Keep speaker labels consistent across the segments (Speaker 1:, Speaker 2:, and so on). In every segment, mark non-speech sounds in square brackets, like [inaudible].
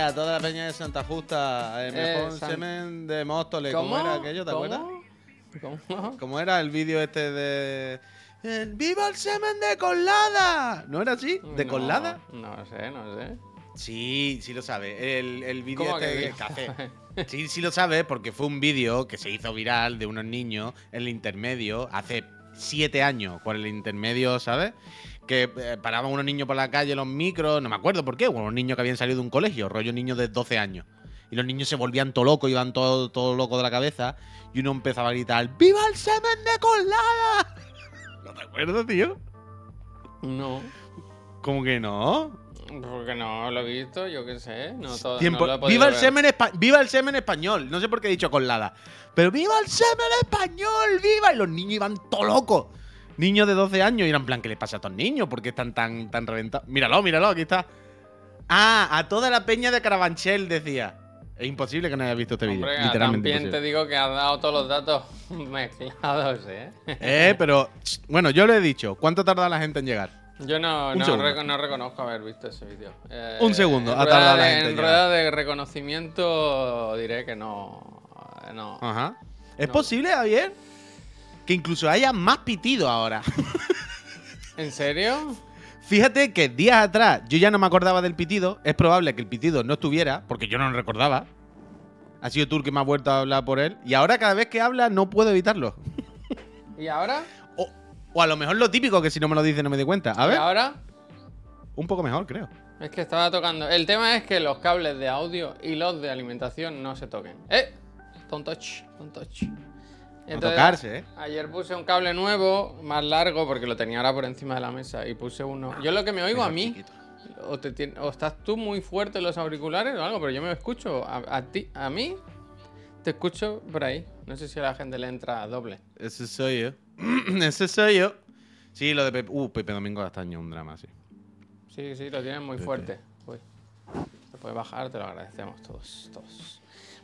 Speaker 1: a toda la peña de Santa Justa, el
Speaker 2: Eh,
Speaker 1: mejor
Speaker 2: San-
Speaker 1: semen de Móstoles. ¿Cómo, era aquello? ¿Te
Speaker 2: ¿Cómo?
Speaker 1: acuerdas?
Speaker 2: ¿Cómo?
Speaker 1: ¿Cómo era el vídeo este de. ¡Viva el semen de Colada! ¿No era así? ¿De
Speaker 2: No,
Speaker 1: Colada?
Speaker 2: No sé, no sé.
Speaker 1: Sí, sí lo sabe. El, el vídeo
Speaker 2: ¿Cómo
Speaker 1: este café. [laughs] Sí, sí lo sabe porque fue un vídeo que se hizo viral de unos niños en el intermedio hace siete años, por el intermedio, ¿sabes? Que eh, paraban unos niños por la calle, los micros, no me acuerdo por qué, unos niños que habían salido de un colegio, rollo niños de 12 años. Y los niños se volvían todo locos, iban todo, todo locos de la cabeza. Y uno empezaba a gritar: ¡Viva el semen de colada! [laughs] ¿No te acuerdas, tío?
Speaker 2: No.
Speaker 1: ¿Cómo que no?
Speaker 2: Porque no lo he visto, yo qué sé. No todo,
Speaker 1: Tiempo-
Speaker 2: no lo he podido
Speaker 1: viva, el
Speaker 2: ver.
Speaker 1: semen viva el semen español. No sé por qué he dicho colada. Pero viva el semen español, viva. Y los niños iban todo locos. Niños de 12 años y eran en plan, ¿qué les pasa a estos niños? ¿Por qué están tan, tan reventados? Míralo, míralo, aquí está. Ah, a toda la peña de Carabanchel decía. Es imposible que no hayas visto este vídeo. Literalmente.
Speaker 2: también te digo que has dado todos los datos [laughs] mezclados, ¿eh?
Speaker 1: Eh, pero. [laughs] Bueno, yo lo he dicho. ¿Cuánto tarda la gente en llegar?
Speaker 2: Yo no, no, reconozco haber visto ese vídeo. Eh,
Speaker 1: Un segundo, ha tardado la gente en llegar.
Speaker 2: rueda de reconocimiento diré que no. no.
Speaker 1: Ajá. ¿Es
Speaker 2: No.
Speaker 1: posible, Javier? Que incluso haya más pitido ahora. [laughs]
Speaker 2: ¿En serio?
Speaker 1: Fíjate que días atrás yo ya no me acordaba del pitido. Es probable que el pitido no estuviera, porque yo no lo recordaba. Ha sido tú el que me ha vuelto a hablar por él. Y ahora cada vez que habla no puedo evitarlo.
Speaker 2: ¿Y ahora?
Speaker 1: O, o a lo mejor lo típico que si no me lo dice no me di cuenta. A
Speaker 2: ¿Y
Speaker 1: ver.
Speaker 2: ahora?
Speaker 1: Un poco mejor, creo.
Speaker 2: Es que estaba tocando. El tema es que los cables de audio y los de alimentación no se toquen. ¡Eh! Don't touch, don't touch.
Speaker 1: Tocarse, ¿eh?
Speaker 2: Ayer puse un cable nuevo, más largo, porque lo tenía ahora por encima de la mesa. Y puse uno. Yo lo que me oigo a mí.
Speaker 1: Chiquito.
Speaker 2: O, te o estás tú muy fuerte en los auriculares o algo, pero yo me escucho. A, a ti, a mí, te escucho por ahí. No sé si a la gente le entra doble.
Speaker 1: Ese soy yo. [clears throat] Ese soy yo. Sí, lo de Pepe. Uh, Pepe Domingo Castaño, un drama, sí.
Speaker 2: Sí, sí, lo tienes muy
Speaker 1: Pepe.
Speaker 2: fuerte. Uy. Te puedes bajar, te lo agradecemos todos, todos.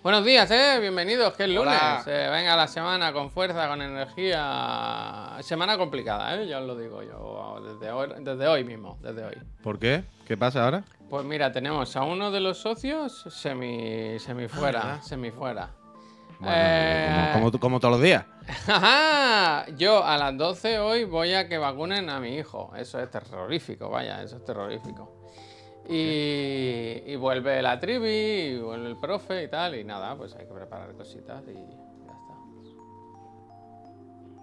Speaker 2: Buenos días, eh, bienvenidos, que es lunes. Eh, venga la semana con fuerza, con energía. Semana complicada, eh, ya os lo digo yo. Desde hoy, desde hoy mismo, desde hoy.
Speaker 1: ¿Por qué? ¿Qué pasa ahora?
Speaker 2: Pues mira, tenemos a uno de los socios semi, semi fuera,
Speaker 1: ¿verdad?
Speaker 2: semi fuera.
Speaker 1: Bueno,
Speaker 2: Eh,
Speaker 1: como, como- como todos los días. [laughs]
Speaker 2: Yo a las 12 hoy voy a que vacunen a mi hijo. Eso es terrorífico, vaya, eso es terrorífico. Y, y vuelve la trivi, y vuelve el profe y tal, y nada, pues hay que preparar cositas y ya está.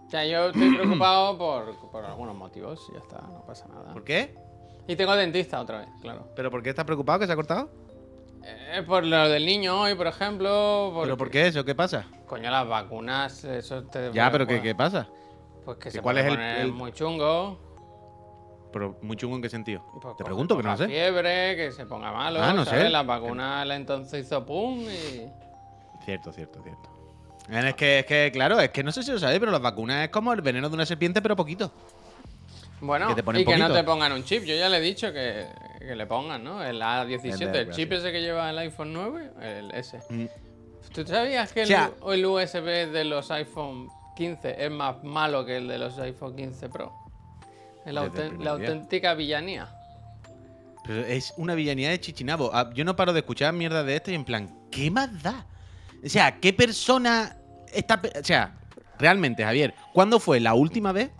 Speaker 2: O sea, yo estoy [clears throat] preocupado por, por algunos motivos, y ya está, no pasa nada.
Speaker 1: ¿Por qué?
Speaker 2: Y tengo dentista otra vez, claro.
Speaker 1: ¿Pero por qué estás preocupado que se ha cortado?
Speaker 2: Eh, por lo del niño hoy, por ejemplo.
Speaker 1: ¿Pero por qué eso? ¿Qué pasa?
Speaker 2: Coño, las vacunas, eso te.
Speaker 1: Ya, pero ¿qué, qué pasa?
Speaker 2: Pues que
Speaker 1: ¿Y
Speaker 2: se puede
Speaker 1: es el-
Speaker 2: poner
Speaker 1: el-
Speaker 2: muy chungo.
Speaker 1: ¿Pero muy chungo en qué sentido?
Speaker 2: pues
Speaker 1: Te pregunto, que no sé.
Speaker 2: fiebre, que se ponga malo.
Speaker 1: Ah, no
Speaker 2: ¿sabes?
Speaker 1: sé.
Speaker 2: La vacuna la entonces hizo pum y.
Speaker 1: Cierto, cierto, cierto. Es que, es que, claro, es que no sé si lo sabéis, pero las vacunas es como el veneno de una serpiente, pero poquito.
Speaker 2: Bueno,
Speaker 1: Que te ponen
Speaker 2: y que no te pongan un chip. Yo ya le he dicho que, que le pongan, ¿no? El A17,
Speaker 1: El
Speaker 2: el chip ese que lleva el iPhone 9, el S.
Speaker 1: Mm.
Speaker 2: ¿Tú sabías que el,
Speaker 1: O sea-
Speaker 2: el USB de los iPhone 15 es más malo que el de los iPhone 15 Pro? La,
Speaker 1: el
Speaker 2: auténtica villanía.
Speaker 1: Pero es una villanía de chichinabo. Ah, Yo no paro de escuchar mierda de esto y en plan, ¿qué más da? O sea, ¿qué persona está... O sea, realmente, Javier, ¿cuándo fue la última vez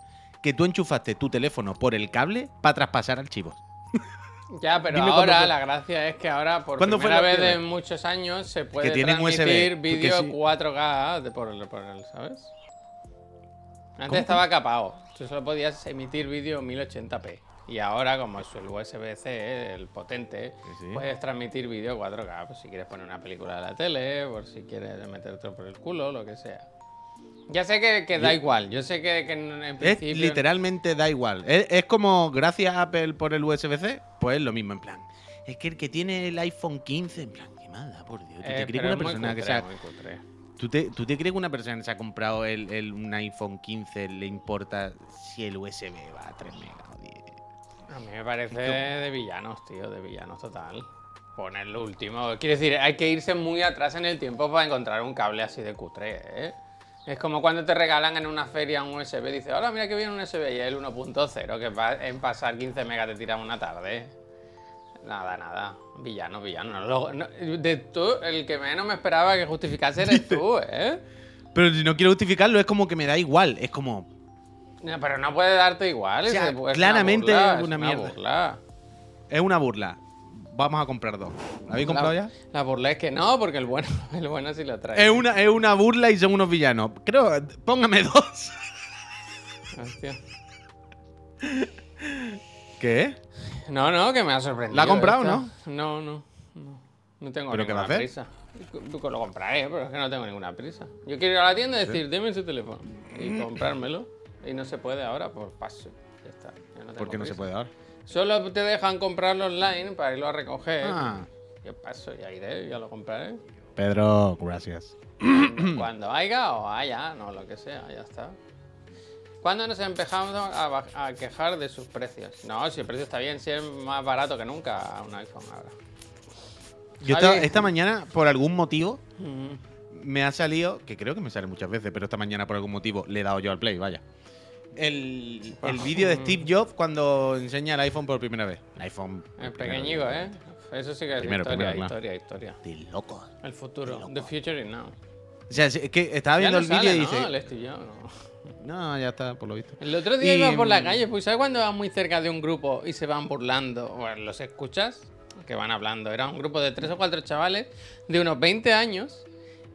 Speaker 1: que tú enchufaste tu teléfono por el cable para traspasar archivos? [laughs]
Speaker 2: Ya, pero
Speaker 1: Dime
Speaker 2: ahora la gracia es que ahora por
Speaker 1: ¿Cuándo fue
Speaker 2: primera
Speaker 1: la
Speaker 2: vez en muchos años se puede
Speaker 1: USB,
Speaker 2: transmitir vídeo
Speaker 1: sí.
Speaker 2: 4K de por el, por el, ¿sabes? Antes
Speaker 1: ¿Cómo?
Speaker 2: estaba capado. Tú solo podías emitir vídeo 1080p. Y ahora, como es el USB-C, el potente,
Speaker 1: sí.
Speaker 2: puedes transmitir vídeo 4K. Pues si quieres poner una película de la tele, por si quieres meterte por el culo, lo que sea. Ya sé que, que da igual. Yo sé que, que en, en
Speaker 1: Es
Speaker 2: principio.
Speaker 1: literalmente da igual. Es, es como gracias a Apple por el USB-C, pues es lo mismo, en plan. Es que el que tiene el iPhone 15, en plan, qué mal da, por Dios. ¿Tú te
Speaker 2: eh,
Speaker 1: crees que una persona que
Speaker 2: cutre,
Speaker 1: se ha-
Speaker 2: muy cutre.
Speaker 1: ¿Tú te, tú te crees que una persona que se ha comprado el, el- un iPhone 15 le importa si el USB va a 3 megas o 10?
Speaker 2: A mí me parece de villanos, tío, de villanos total. Poner lo último. Quiero decir, hay que irse muy atrás en el tiempo para encontrar un cable así de cutre, ¿eh? Es como cuando te regalan en una feria un USB. Dice, hola, mira que viene un USB y es el 1.0, que va en pasar 15 megas te tiran una tarde. Nada, nada. Villano, villano. no, de tú, el que menos me esperaba que justificase eres tú, ¿eh?
Speaker 1: Pero si no quiero justificarlo, es como que me da igual. Es como.
Speaker 2: No, pero no puede darte igual.
Speaker 1: O sea,
Speaker 2: es-
Speaker 1: claramente
Speaker 2: burla,
Speaker 1: es una mierda.
Speaker 2: burla.
Speaker 1: Es una burla. Vamos a comprar dos. ¿La habéis comprado ya?
Speaker 2: La burla es que no, porque el bueno, [laughs] el bueno sí lo trae.
Speaker 1: Es una, es una burla y son unos villanos. Creo. Póngame dos.
Speaker 2: Hostia. [laughs]
Speaker 1: ¿Qué?
Speaker 2: No, no, que me ha sorprendido.
Speaker 1: ¿La ha comprado.
Speaker 2: No, no, no. No tengo
Speaker 1: ¿Pero qué va a
Speaker 2: ninguna prisa. Tú lo compraré, pero es que no tengo ninguna prisa. Yo quiero ir a la tienda y decir, deme ese teléfono y comprármelo. Y no se puede ahora por paso. Ya está. no
Speaker 1: ¿Por qué no se puede ahora?
Speaker 2: Solo te dejan comprarlo online para irlo a recoger.
Speaker 1: Ah.
Speaker 2: Yo paso, ya iré, ya lo compraré.
Speaker 1: Pedro, gracias.
Speaker 2: Cuando haya o haya, no, lo que sea, ya está. ¿Cuándo nos empezamos a, a quejar de sus precios? No, si el precio está bien, si es más barato que nunca un iPhone ahora.
Speaker 1: Yo esta, esta mañana, por algún motivo, me ha salido, que creo que me sale muchas veces, pero esta mañana por algún motivo le he dado yo al play, vaya. El, el vídeo de Steve Jobs cuando enseña el iPhone por primera vez. El iPhone.
Speaker 2: Pequeñico,
Speaker 1: vez.
Speaker 2: ¿eh? Eso sí que es
Speaker 1: Primero,
Speaker 2: historia,
Speaker 1: primero, claro.
Speaker 2: historia, historia.
Speaker 1: De loco.
Speaker 2: El futuro. The future is now.
Speaker 1: O sea, es que estaba viendo
Speaker 2: no
Speaker 1: el vídeo y
Speaker 2: ¿no?
Speaker 1: dice.
Speaker 2: El Steve Jobs, no.
Speaker 1: No, ya está, por lo visto.
Speaker 2: El otro día
Speaker 1: Y,
Speaker 2: iba por la
Speaker 1: mm,
Speaker 2: calle, pues ¿sabes cuando vas muy cerca de un grupo y se van burlando? Bueno, los escuchas que van hablando. Era un grupo de tres o cuatro chavales de unos 20 años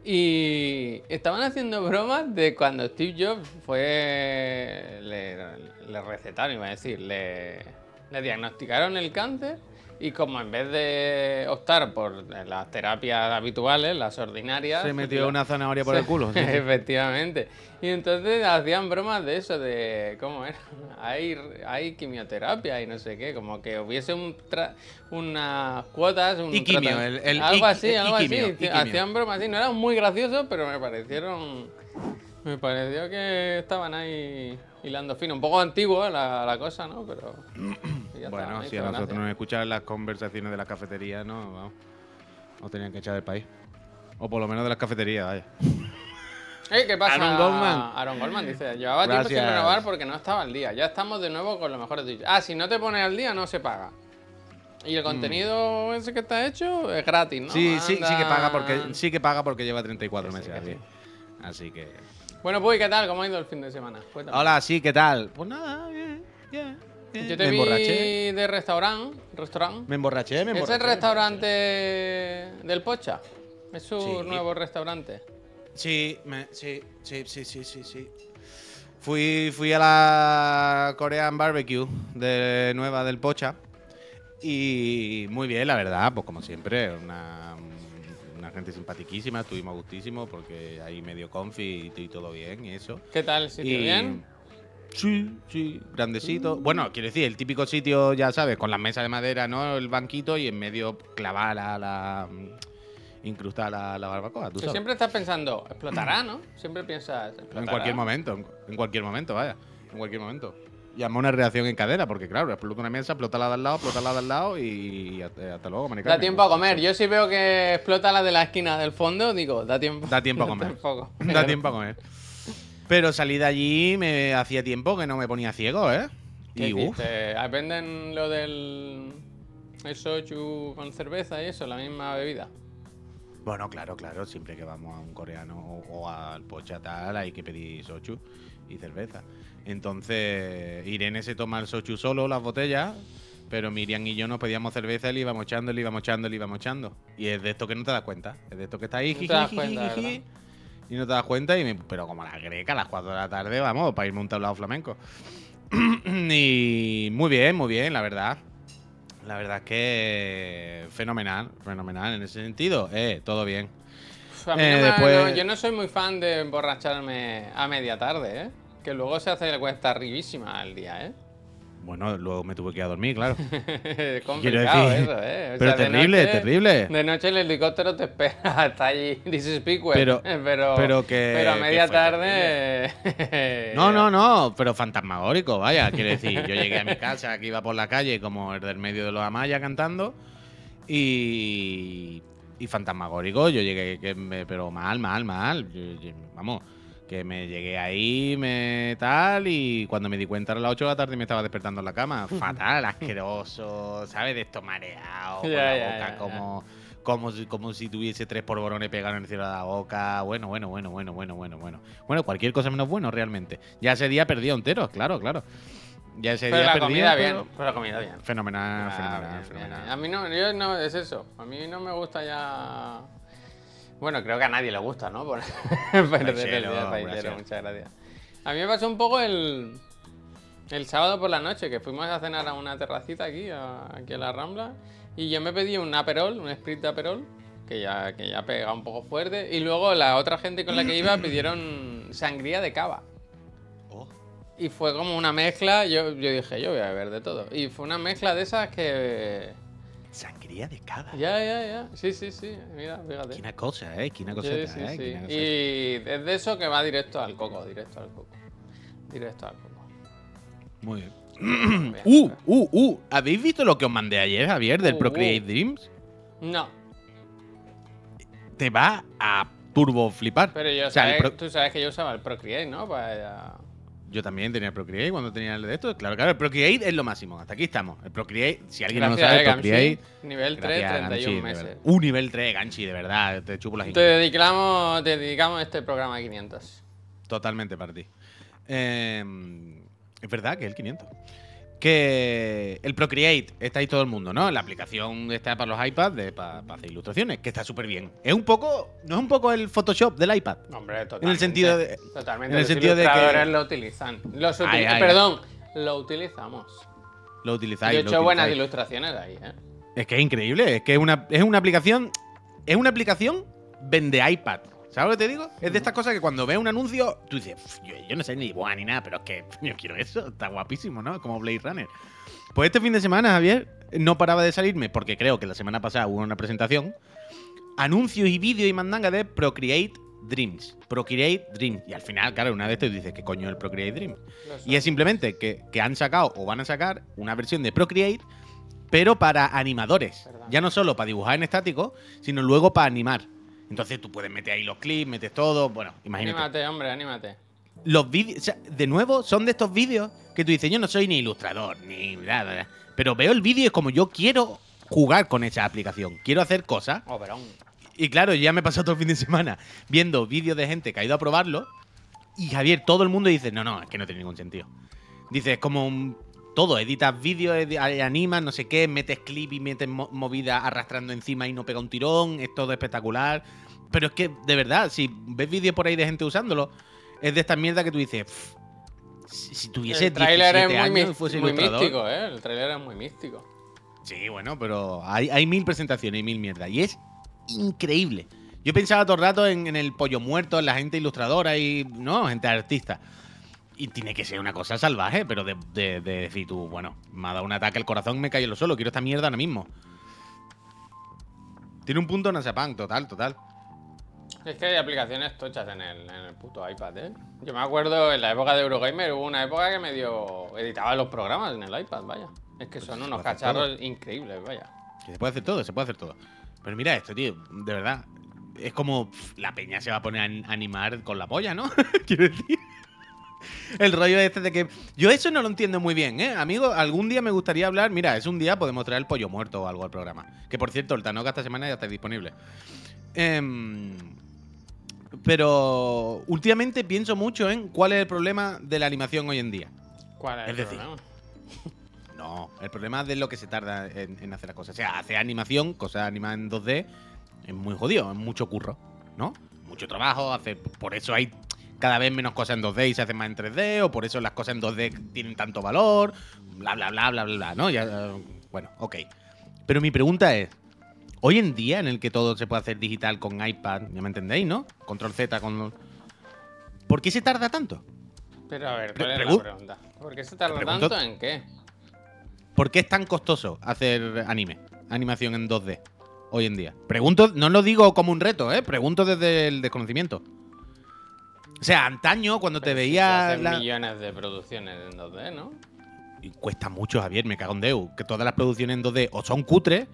Speaker 2: y estaban haciendo bromas de cuando Steve Jobs fue. Le, le recetaron, iba a decir, le, le diagnosticaron el cáncer y como en vez de optar por las terapias habituales, las ordinarias.
Speaker 1: Se metió una zanahoria por el culo. sí. [laughs]
Speaker 2: Efectivamente. Y entonces hacían bromas de eso, de cómo era, [laughs] hay, hay quimioterapia y no sé qué, como que hubiese un tra- unas cuotas, un
Speaker 1: Y quimio,
Speaker 2: trata-
Speaker 1: el- el
Speaker 2: algo así, algo así. Hacían bromas así, no eran muy graciosos, pero me parecieron, me pareció que estaban ahí hilando fino, un poco antiguo la, la cosa, ¿no? Pero ya
Speaker 1: Bueno, si a nosotros nos escuchan las conversaciones de la cafetería, no, vamos. Nos tenían que echar del país. O por lo menos de las cafeterías, vaya.
Speaker 2: Eh, ¿Qué pasa?
Speaker 1: Aaron Goldman.
Speaker 2: Aaron Goldman dice, llevaba tiempo sin
Speaker 1: Gracias.
Speaker 2: renovar porque no estaba al día. Ya estamos de nuevo con los mejores Twitch. Ah, si no te pones al día no se paga. Y el contenido ese que está hecho es gratis, ¿no?
Speaker 1: Mm. Sí, sí, sí que paga porque sí que paga porque lleva 34
Speaker 2: Que sí,
Speaker 1: meses así. Así que.
Speaker 2: Bueno, pues, ¿qué tal? ¿Cómo ha ido el fin de semana? Cuéntame.
Speaker 1: Hola, sí, ¿qué tal? Pues nada, bien, bien, bien.
Speaker 2: Yo te
Speaker 1: me
Speaker 2: vi
Speaker 1: emborraché.
Speaker 2: de restaurante. restaurante.
Speaker 1: Me emborraché, me
Speaker 2: ¿Es
Speaker 1: emborraché.
Speaker 2: el restaurante del Pocha? ¿Es su
Speaker 1: Sí.
Speaker 2: nuevo restaurante?
Speaker 1: Sí, me- sí, sí, sí, sí, sí, sí. Fui, fui a la Korean Barbecue de nueva del Pocha. Y muy bien, la verdad, pues como siempre, una, una gente simpaticísima, estuvimos a gustísimo porque ahí medio confi y, y todo bien y eso.
Speaker 2: ¿Qué tal sitio?
Speaker 1: Y-
Speaker 2: ¿Bien?
Speaker 1: Sí, sí, grandecito. Bueno, quiero decir, el típico sitio, ya sabes, con las mesas de madera, ¿no? El banquito y en medio clavar la. la incrustar la, la barbacoa, tú sabes.
Speaker 2: siempre estás pensando, explotará, ¿no? Siempre piensas,
Speaker 1: En
Speaker 2: explotará.
Speaker 1: cualquier momento, en, en cualquier momento, vaya. En cualquier momento. Llama una reacción en cadena, porque claro, explota una mesa, explota la de al lado, explota la de al lado y hasta, hasta luego, Mari
Speaker 2: Da tiempo a comer. Yo si veo que explota la de la esquina del fondo, digo, da tiempo.
Speaker 1: Da tiempo a [laughs] comer. Da tiempo a comer. Pero salí de allí, me hacía tiempo que no me ponía ciego, ¿eh?
Speaker 2: ¿Qué
Speaker 1: Y uff.
Speaker 2: ¿Venden lo del el soju con cerveza y eso, la misma bebida?
Speaker 1: Bueno, claro, claro, siempre que vamos a un coreano o, al pocha tal, hay que pedir sochu y cerveza. Entonces, Irene se toma el sochu solo, las botellas, pero Miriam y yo nos pedíamos cerveza y le íbamos echando, le íbamos echando, le íbamos echando. Y es de esto que no te das cuenta, es de esto que está ahí,
Speaker 2: No te das cuenta.
Speaker 1: Y no te das cuenta, y me- pero como la greca a las 4 de la tarde, vamos, para irme a un tablado flamenco. [clears throat] y muy bien, muy bien, la verdad. La verdad es que fenomenal, fenomenal en ese sentido. Eh, todo bien.
Speaker 2: A mí
Speaker 1: Eh,
Speaker 2: no me-
Speaker 1: después-
Speaker 2: no, yo no soy muy fan de emborracharme a media tarde, ¿eh? Que luego se hace cuesta arribísima al día, ¿eh?
Speaker 1: Bueno, luego me tuve que ir a dormir, claro. [laughs]
Speaker 2: Es complicado
Speaker 1: decir,
Speaker 2: eso, ¿eh? O
Speaker 1: pero
Speaker 2: sea, de
Speaker 1: terrible,
Speaker 2: noche-
Speaker 1: terrible.
Speaker 2: De noche el helicóptero te espera [laughs] hasta allí. This is Speakwell.
Speaker 1: Pero- [laughs]
Speaker 2: pero,
Speaker 1: pero que-
Speaker 2: pero a media tarde.
Speaker 1: No, no, no, pero fantasmagórico, vaya. Quiero decir, yo llegué a mi casa, que iba por la calle como el del medio de los Amaya cantando, y. Y fantasmagórico, yo llegué, que me- pero mal, mal, mal. Yo- yo- vamos, Que me llegué ahí, me tal, y cuando me di cuenta a las 8 de la tarde me estaba despertando en la cama. Fatal, asqueroso, ¿sabes? De esto mareado, con la boca como, como, si, como si tuviese tres polvorones pegados en el cielo de la boca. Bueno, bueno, bueno, bueno, bueno, bueno, bueno. Bueno, cualquier cosa menos bueno, realmente. Ya ese día perdía enteros, claro, claro. Ya ese
Speaker 2: Pero
Speaker 1: día
Speaker 2: la
Speaker 1: perdía,
Speaker 2: comida
Speaker 1: pero-
Speaker 2: bien. Pero la comida bien.
Speaker 1: Fenomenal,
Speaker 2: Ah,
Speaker 1: fenomenal,
Speaker 2: bien, bien.
Speaker 1: fenomenal.
Speaker 2: A mí no, yo no, es eso. A mí no me gusta ya. Bueno, creo que a nadie le gusta, ¿no? Por [laughs] perder el día paisero, muchas gracias. A mí me pasó un poco el. El sábado por la noche, que fuimos a cenar a una terracita aquí, a- aquí en la Rambla, y yo me pedí un Aperol, un Sprit de Aperol, que ya, que ya pega un poco fuerte, y luego la otra gente con la que iba pidieron sangría de cava.
Speaker 1: Oh,
Speaker 2: Y fue como una mezcla, yo, yo dije, yo voy a beber de todo. Y fue una mezcla de esas que...
Speaker 1: de cava.
Speaker 2: Ya, ya, ya. Sí, sí, sí. Mira, fíjate.
Speaker 1: Qué una cosa, eh.
Speaker 2: Sí,
Speaker 1: coseta,
Speaker 2: sí,
Speaker 1: eh.
Speaker 2: sí.
Speaker 1: qué una coseta.
Speaker 2: Y es de eso que va directo al coco, directo al coco. Directo al coco.
Speaker 1: Muy bien. [clears throat] Uh, uh, uh. ¿Habéis visto lo que os mandé ayer, Javier, del
Speaker 2: Uh,
Speaker 1: Procreate
Speaker 2: uh.
Speaker 1: Dreams?
Speaker 2: No,
Speaker 1: Te va a turbo flipar.
Speaker 2: pero yo
Speaker 1: O sea, el
Speaker 2: sabes-
Speaker 1: Pro-
Speaker 2: tú sabes que yo usaba el Procreate, ¿no? Para...
Speaker 1: Yo también tenía Procreate cuando tenía el de esto. Claro, claro, el Procreate es lo máximo. Hasta aquí estamos. El Procreate, si alguien no lo
Speaker 2: Gracias,
Speaker 1: sabe. Procreate.
Speaker 2: Nivel 3,
Speaker 1: gracias,
Speaker 2: 31
Speaker 1: Ganchi, de
Speaker 2: meses.
Speaker 1: Un nivel 3, Ganchi, de verdad. Te chupo las
Speaker 2: Te dedicamos, te dedicamos este programa a 500.
Speaker 1: Totalmente para ti. Eh, es verdad que es el 500. Que el Procreate está ahí todo el mundo, ¿no? La aplicación está para los iPads de, para, hacer ilustraciones, que está súper bien. Es un poco, no es un poco el Photoshop del iPad.
Speaker 2: Hombre, totalmente.
Speaker 1: En el sentido de-
Speaker 2: Totalmente.
Speaker 1: en el
Speaker 2: los
Speaker 1: sentido de que-
Speaker 2: lo utilizan. Los
Speaker 1: Ay, ay,
Speaker 2: Perdón, lo utilizamos.
Speaker 1: Lo
Speaker 2: Yo
Speaker 1: utilizáis.
Speaker 2: he
Speaker 1: lo
Speaker 2: hecho buenas ilustraciones ahí, ¿eh?
Speaker 1: Es que es increíble, es que es una, es una aplicación. Es una aplicación vende iPad. ¿Sabes lo que te digo? Es de estas cosas que cuando ves un anuncio, tú dices, "Uf, yo, yo no sé ni dibujar ni nada, pero es que [laughs] yo quiero eso, está guapísimo, ¿no? Como Blade Runner. Pues este fin de semana, Javier, no paraba de salirme, porque creo que la semana pasada hubo una presentación, anuncios y vídeos y mandanga de Procreate Dreams. Procreate Dreams. Y al final, claro, una de estas dices, ¿qué coño es el Procreate Dreams? Y es simplemente que, que han sacado o van a sacar una versión de Procreate, pero para animadores. Ya no solo para dibujar en estático, sino luego para animar. Entonces tú puedes meter ahí los clips, metes todo. Bueno, imagínate.
Speaker 2: Anímate, hombre, anímate.
Speaker 1: Los vídeos, o sea, de nuevo, son de estos vídeos que tú dices, yo no soy ni ilustrador, ni nada. Pero veo el vídeo y es como yo quiero jugar con esa aplicación. Quiero hacer cosas.
Speaker 2: Operón.
Speaker 1: Y claro, ya me he pasado todo el fin de semana viendo vídeos de gente que ha ido a probarlo. Y Javier, todo el mundo dice, no, no, es que no tiene ningún sentido. Dice, es como un- todo, editas vídeos, animas, no sé qué, metes clip y metes mo- movida arrastrando encima y no pega un tirón, es todo espectacular. Pero es que, de verdad, si ves vídeos por ahí de gente usándolo, es de estas mierdas que tú dices, "Pff, si, si tuviese
Speaker 2: El tráiler
Speaker 1: 17
Speaker 2: es muy,
Speaker 1: años fuese
Speaker 2: muy
Speaker 1: ilustrador".
Speaker 2: místico, ¿eh? El tráiler es muy místico.
Speaker 1: Sí, bueno, pero hay, hay mil presentaciones y mil mierdas. Y es increíble. Yo pensaba todo el rato en, en el pollo muerto, en la gente ilustradora y. No, gente artista. Y tiene que ser una cosa salvaje, pero de, de- de decir tú, bueno, me ha dado un ataque al corazón, me cayó lo solo, quiero esta mierda ahora mismo. Tiene un punto Nasapang, total, total.
Speaker 2: Es que hay aplicaciones tochas en el, en el puto iPad, ¿eh? Yo me acuerdo en la época de Eurogamer hubo una época que medio editaba los programas en el iPad, vaya. Es que
Speaker 1: Pues
Speaker 2: son unos cacharros increíbles, vaya.
Speaker 1: Que se puede hacer todo, se puede hacer todo. Pero mira esto, tío, de verdad. Es como pff, la peña se va a poner a an- animar con la polla, ¿no? [laughs] Quiero decir. [laughs] El rollo este de que. Yo eso no lo entiendo muy bien, ¿eh? Amigo, algún día me gustaría hablar. Mira, es un día podemos traer el pollo muerto o algo al programa. Que por cierto, el Tanoka esta semana ya está disponible. Em, pero últimamente pienso mucho en cuál es el problema de la animación hoy en día.
Speaker 2: ¿Cuál es,
Speaker 1: Es
Speaker 2: el
Speaker 1: decir,
Speaker 2: problema? [laughs]
Speaker 1: No, el problema es de lo que se tarda en, en hacer las cosas. O sea, hacer animación, cosas animadas en 2D, es muy jodido, es mucho curro, ¿no? Mucho trabajo, hacer, por eso hay cada vez menos cosas en 2D y se hacen más en 3D, o por eso las cosas en 2D tienen tanto valor, bla, bla, bla, bla, bla, bla, ¿no? Ya, eh, bueno, ok. Pero mi pregunta es, hoy en día en el que todo se puede hacer digital con iPad, ya me entendéis, ¿no? Control Z con... ¿Por qué se tarda tanto?
Speaker 2: Pero a ver, ¿cuál es la pregunta? ¿Por qué se tarda tanto en qué?
Speaker 1: ¿Por qué es tan costoso hacer anime, animación en 2D hoy en día? Pregunto, no lo digo como un reto, ¿eh? Pregunto desde el desconocimiento. O sea, antaño, cuando te
Speaker 2: si se
Speaker 1: veía.
Speaker 2: hacen
Speaker 1: la-
Speaker 2: millones de producciones en 2D, ¿no?
Speaker 1: Y cuesta mucho, Javier, me cago en Deu. Que todas las producciones en 2D o son cutres,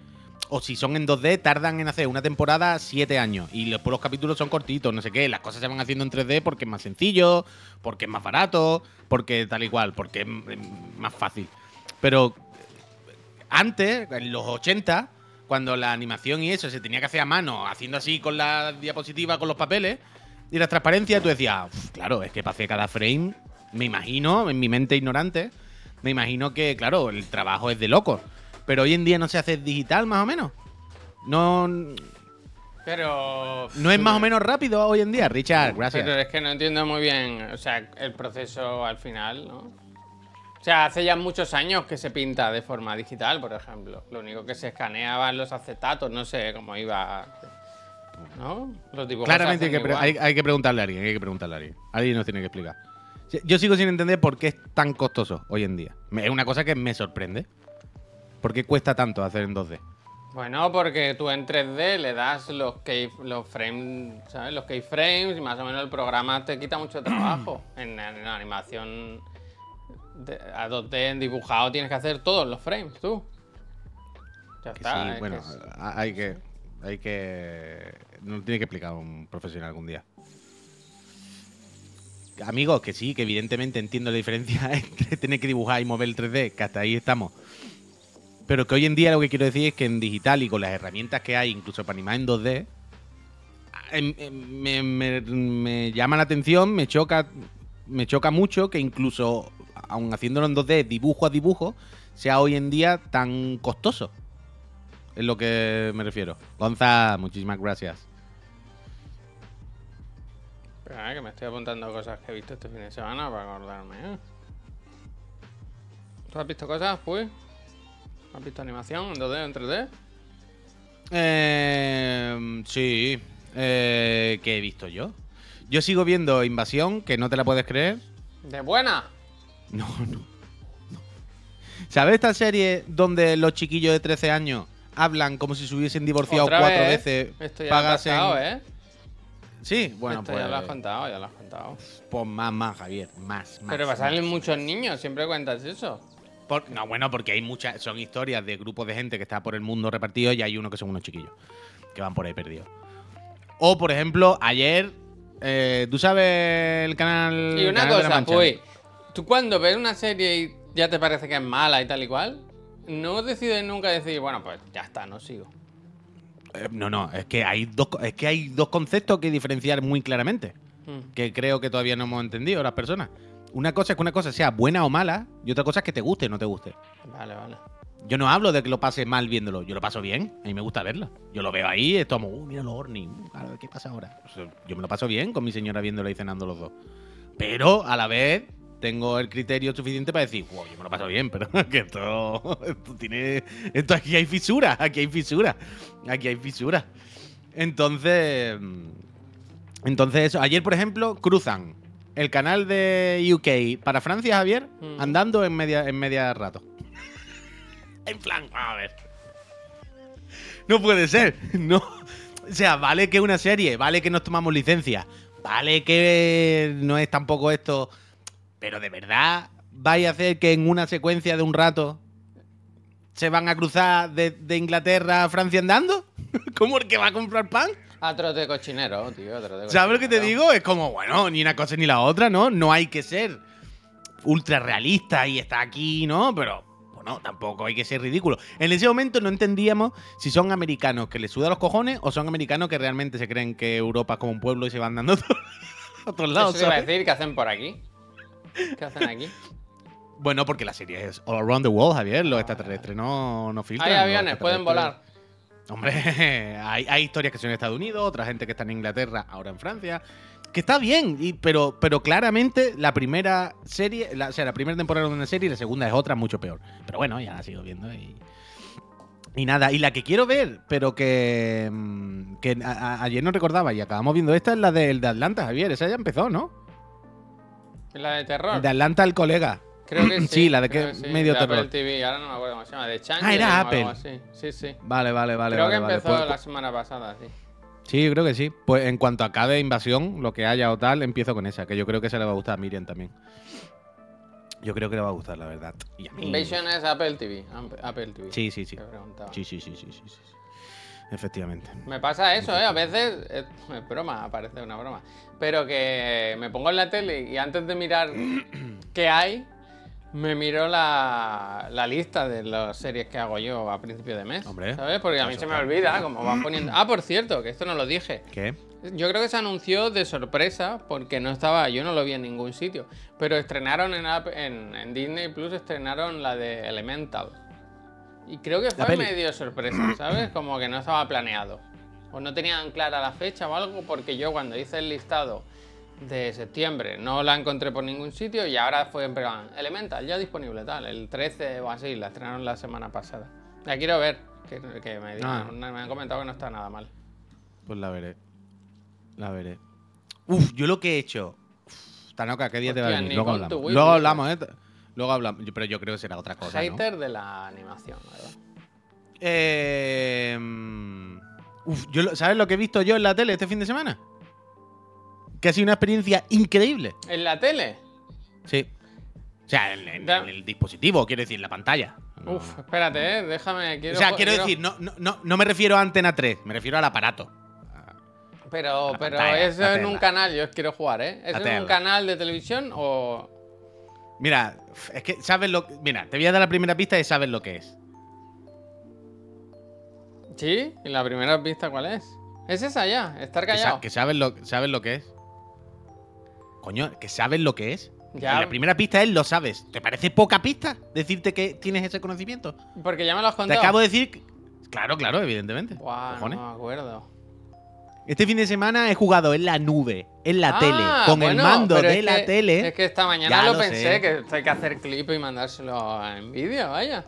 Speaker 1: o si son en 2D, tardan en hacer una temporada 7 años. Y después los capítulos son cortitos, no sé qué. Las cosas se van haciendo en 3D porque es más sencillo, porque es más barato, porque tal y cual, porque es más fácil. Pero antes, en los 80, cuando la animación y eso se tenía que hacer a mano, haciendo así con la diapositiva, con los papeles y las transparencias, tú decías, "Uf, claro, es que hacer cada frame, me imagino, en mi mente ignorante, me imagino que, claro, el trabajo es de loco. Pero hoy en día no se hace digital, más o menos. No, no
Speaker 2: Pero.
Speaker 1: es más o menos rápido hoy en día, Richard, gracias.
Speaker 2: Pero es que no entiendo muy bien, o sea, el proceso al final, ¿no? O sea, hace ya muchos años que se pinta de forma digital, por ejemplo. Lo único que se escaneaban los acetatos, no sé cómo iba. ¿No? Los
Speaker 1: Claramente hay que, hay, hay que preguntarle a alguien, hay que preguntarle a alguien. Alguien nos tiene que explicar. Yo sigo sin entender por qué es tan costoso hoy en día. Es una cosa que me sorprende. ¿Por qué cuesta tanto hacer en 2D?
Speaker 2: Bueno, porque tú en 3D le das los key, los frames, ¿sabes? Los keyframes y más o menos el programa te quita mucho trabajo. [clears throat] en, en animación de- a 2D en dibujado tienes que hacer todos los frames, tú. Ya
Speaker 1: Que
Speaker 2: está.
Speaker 1: sí, bueno,
Speaker 2: que
Speaker 1: hay que. Hay que. Nos tiene que explicar un profesional algún día. Amigos, que sí, que evidentemente entiendo la diferencia [laughs] entre tener que dibujar y mover el 3D, que hasta ahí estamos. Pero que hoy en día lo que quiero decir es que en digital y con las herramientas que hay, incluso para animar en 2D, em- em- me, me- me llama la atención, me choca, me choca mucho que incluso, aun haciéndolo en 2D, dibujo a dibujo, sea hoy en día tan costoso. Es lo que me refiero. Gonza, muchísimas gracias.
Speaker 2: Espera, que me estoy apuntando cosas que he visto este fin de semana para acordarme. ¿eh? ¿Tú has visto cosas, pues? ¿Has visto animación en 2D, en 3D?
Speaker 1: Eh, sí. Eh, ¿Qué he visto yo? Yo sigo viendo Invasión, que no te la puedes creer.
Speaker 2: ¿De buena?
Speaker 1: No, no. no. ¿Sabes esta serie donde los chiquillos de 13 años hablan como si se hubiesen divorciado
Speaker 2: ¿Otra
Speaker 1: cuatro
Speaker 2: vez?
Speaker 1: veces?
Speaker 2: Esto ya
Speaker 1: pagas
Speaker 2: lo has contado,
Speaker 1: en-
Speaker 2: ¿eh?
Speaker 1: Sí, bueno,
Speaker 2: Esto
Speaker 1: pues,
Speaker 2: ya lo has contado, ya lo has contado.
Speaker 1: pues más, más, Javier. Más, más.
Speaker 2: Pero
Speaker 1: más.
Speaker 2: salen muchos niños, siempre cuentas eso.
Speaker 1: Por- no, bueno, porque hay muchas. Son historias de grupos de gente que está por el mundo repartido y hay uno que son unos chiquillos que van por ahí perdidos. O, por ejemplo, ayer. eh, ¿Tú sabes el canal.
Speaker 2: Y una
Speaker 1: Canal de la
Speaker 2: cosa, pues, tú cuando ves una serie y ya te parece que es mala y tal y cual, no decides nunca decir, bueno, pues ya está, no sigo.
Speaker 1: Eh, no, no, es que hay dos, es que hay dos conceptos que diferenciar muy claramente.
Speaker 2: Mm.
Speaker 1: Que creo que todavía no hemos entendido las personas. Una cosa es que una cosa sea buena o mala, y otra cosa es que te guste o no te guste.
Speaker 2: Vale, vale.
Speaker 1: Yo no hablo de que lo pases mal viéndolo, yo lo paso bien, a mí me gusta verlo. Yo lo veo ahí, es como, uh, mira los Orni, uh, qué pasa ahora. O sea, yo me lo paso bien con mi señora viéndolo y cenando los dos. Pero a la vez tengo el criterio suficiente para decir, wow, yo me lo paso bien, pero [laughs] que esto, esto tiene. Esto aquí hay fisuras, aquí hay fisuras, aquí hay fisuras. Entonces. mm, Entonces, eso. Ayer, por ejemplo, cruzan el canal de UK para Francia, Javier,
Speaker 2: Mm.
Speaker 1: andando en media, en media rato. [laughs] En plan, a ver. No puede ser, [laughs] no. O sea, vale que una serie, vale que nos tomamos licencia, vale que no es tampoco esto. Pero de verdad, vais a hacer que en una secuencia de un rato se van a cruzar de, de Inglaterra a Francia andando? [laughs] ¿Cómo el que va a comprar pan?
Speaker 2: A trote cochinero, tío, a trote
Speaker 1: ¿Sabes lo que te
Speaker 2: cochinero.
Speaker 1: digo? Es como, bueno, ni una cosa ni la otra, ¿no? No hay que ser ultra realista y está aquí, ¿no? Pero, bueno, tampoco hay que ser ridículo. En ese momento no entendíamos si son americanos que les suda los cojones o son americanos que realmente se creen que Europa es como un pueblo y se van dando [laughs] a otros lados,
Speaker 2: Eso te iba a decir, ¿qué hacen por aquí? ¿Qué hacen aquí?
Speaker 1: Bueno, porque la serie es All Around the World, Javier. Los extraterrestres no, no filtran.
Speaker 2: Hay aviones, pueden volar.
Speaker 1: Hombre, [laughs] hay, hay historias que son en Estados Unidos, otra gente que está en Inglaterra, ahora en Francia. Que está bien, y- pero, pero claramente la primera serie, la, o sea, la primera temporada de una serie y la segunda es otra mucho peor. Pero bueno, ya la sigo viendo y. Y nada, y la que quiero ver, pero que, mm, que a- a- ayer no recordaba y acabamos viendo esta, es la del de Atlanta, Javier. Esa ya empezó, ¿no?
Speaker 2: La de terror.
Speaker 1: De Atlanta al colega.
Speaker 2: Creo que [clears throat] sí.
Speaker 1: Sí, la de que
Speaker 2: sí,
Speaker 1: medio
Speaker 2: de
Speaker 1: terror.
Speaker 2: Apple TV, ahora no me acuerdo cómo se llama, de Changeling
Speaker 1: Ah, era
Speaker 2: algo
Speaker 1: Apple.
Speaker 2: así. Sí, sí.
Speaker 1: Vale, vale, vale.
Speaker 2: creo
Speaker 1: vale,
Speaker 2: que
Speaker 1: vale.
Speaker 2: empezó
Speaker 1: Pues-
Speaker 2: la semana pasada, sí.
Speaker 1: Sí, yo creo que sí. Pues en cuanto acabe Invasión, lo que haya o tal, empiezo con esa, que yo creo que se le va a gustar a Miriam también. Yo creo que le va a gustar, la verdad. Y a mí-
Speaker 2: Invasion es Apple TV. Apple TV.
Speaker 1: Sí, sí. Sí, sí, sí, sí, sí, sí, sí. Efectivamente.
Speaker 2: Me pasa eso, ¿eh? A veces, es, broma, parece una broma. Pero que me pongo en la tele y antes de mirar [clears throat] qué hay, me miro la, la lista de las series que hago yo a principio de mes.
Speaker 1: Hombre,
Speaker 2: ¿Sabes? Porque a mí se me olvida, como van poniendo. Ah, por cierto, que esto no lo dije.
Speaker 1: ¿Qué?
Speaker 2: Yo creo que se anunció de sorpresa porque no estaba, yo no lo vi en ningún sitio. Pero estrenaron en, App- en, en Disney Plus, estrenaron la de Elemental. Y creo que fue medio sorpresa, ¿sabes? Como que no estaba planeado. O no tenían clara la fecha o algo, porque yo cuando hice el listado de septiembre no la encontré por ningún sitio y ahora fue en plan, Elemental ya disponible tal, el 13 o así, la estrenaron la semana pasada. La quiero ver, que, que me, digan-
Speaker 1: Ah.
Speaker 2: me han comentado que no está nada mal.
Speaker 1: Pues la veré. La veré. Uf, yo lo que he hecho. Uf, Tanoka, ¿qué día te va a
Speaker 2: Hostia,
Speaker 1: venir?
Speaker 2: ni
Speaker 1: Luego hablamos. Luego hablamos, ¿eh? Luego hablamos. Pero yo creo que será otra cosa. ¿no?
Speaker 2: Hater de la animación, ¿verdad?
Speaker 1: Eh, uf, yo, ¿sabes lo que he visto yo en la tele este fin de semana? Que ha sido una experiencia increíble.
Speaker 2: ¿En la tele?
Speaker 1: Sí. O sea, en, en- en el dispositivo, quiero decir, la pantalla. No.
Speaker 2: Uf, espérate, ¿eh? déjame. Quiero
Speaker 1: o sea, quiero decir, no, no, no, no me refiero a Antena 3, me refiero al aparato.
Speaker 2: Pero, pero
Speaker 1: pantalla,
Speaker 2: eso
Speaker 1: la
Speaker 2: en un canal, yo quiero jugar, ¿eh? ¿Es en un canal de televisión o.?
Speaker 1: Mira, es que sabes lo que. Mira, te voy a dar la primera pista y sabes lo que es.
Speaker 2: ¿Sí? ¿Y la primera pista cuál es? Es esa ya, estar callado.
Speaker 1: que sabes, lo, sabes lo que es. Coño, que sabes lo que es.
Speaker 2: Ya.
Speaker 1: La primera pista es lo sabes. ¿Te parece poca pista decirte que tienes ese conocimiento?
Speaker 2: Porque ya me lo has
Speaker 1: Te
Speaker 2: contado.
Speaker 1: acabo de decir. Claro, claro, evidentemente.
Speaker 2: Buah, no me acuerdo.
Speaker 1: Este fin de semana he jugado en la nube, en la
Speaker 2: Ah,
Speaker 1: tele, con el mando de la
Speaker 2: que-
Speaker 1: tele.
Speaker 2: Es que esta mañana lo,
Speaker 1: lo
Speaker 2: pensé,
Speaker 1: sé.
Speaker 2: que hay que hacer clip y mandárselo en vídeo, vaya.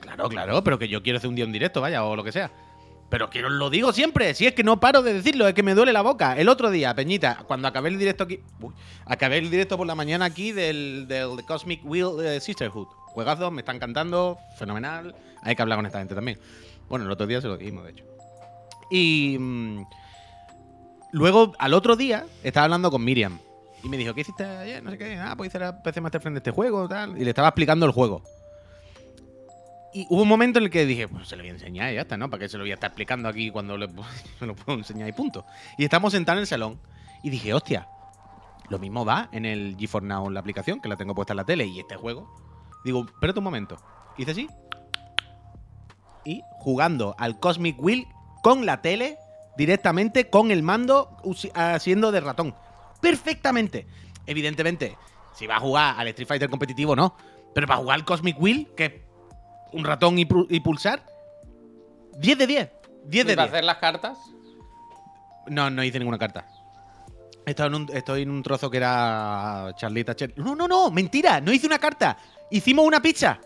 Speaker 1: Claro, claro, pero que yo quiero hacer un día en directo, vaya, o lo que sea. Pero que os lo digo siempre, si es que no paro de decirlo, es que me duele la boca. El otro día, Peñita, cuando acabé el directo aquí. uy, acabé el directo por la mañana aquí del, del Cosmic Wheel eh, Sisterhood. Juegazos, me están cantando, fenomenal. Hay que hablar con esta gente también. Bueno, el otro día se lo dijimos, de hecho. Y. mm, luego, al otro día, estaba hablando con Miriam. Y me dijo, ¿qué hiciste ayer? No sé qué. Ah, pues hice la PC Master Friend de este juego, tal. Y le estaba explicando el juego. Y hubo un momento en el que dije, pues se lo voy a enseñar y ya está, ¿no? ¿Para qué se lo voy a estar explicando aquí cuando le, me [laughs] lo puedo enseñar y punto? Y estamos sentados en el salón y dije, hostia, lo mismo va en el GeForce Now, la aplicación, que la tengo puesta en la tele y este juego. Digo, espérate un momento. Hice así. Y jugando al Cosmic Wheel con la tele, directamente con el mando haciendo de ratón. Perfectamente. Evidentemente, si va a jugar al Street Fighter competitivo, no. Pero para jugar al Cosmic Wheel, que es un ratón y, pu- y pulsar, 10 de 10. 10
Speaker 2: ¿Y
Speaker 1: de
Speaker 2: para
Speaker 1: 10.
Speaker 2: hacer las cartas?
Speaker 1: No, no hice ninguna carta. Estoy en un, estoy en un trozo que era Charlita Cher- No, no, no, mentira, no hice una carta. Hicimos una pizza.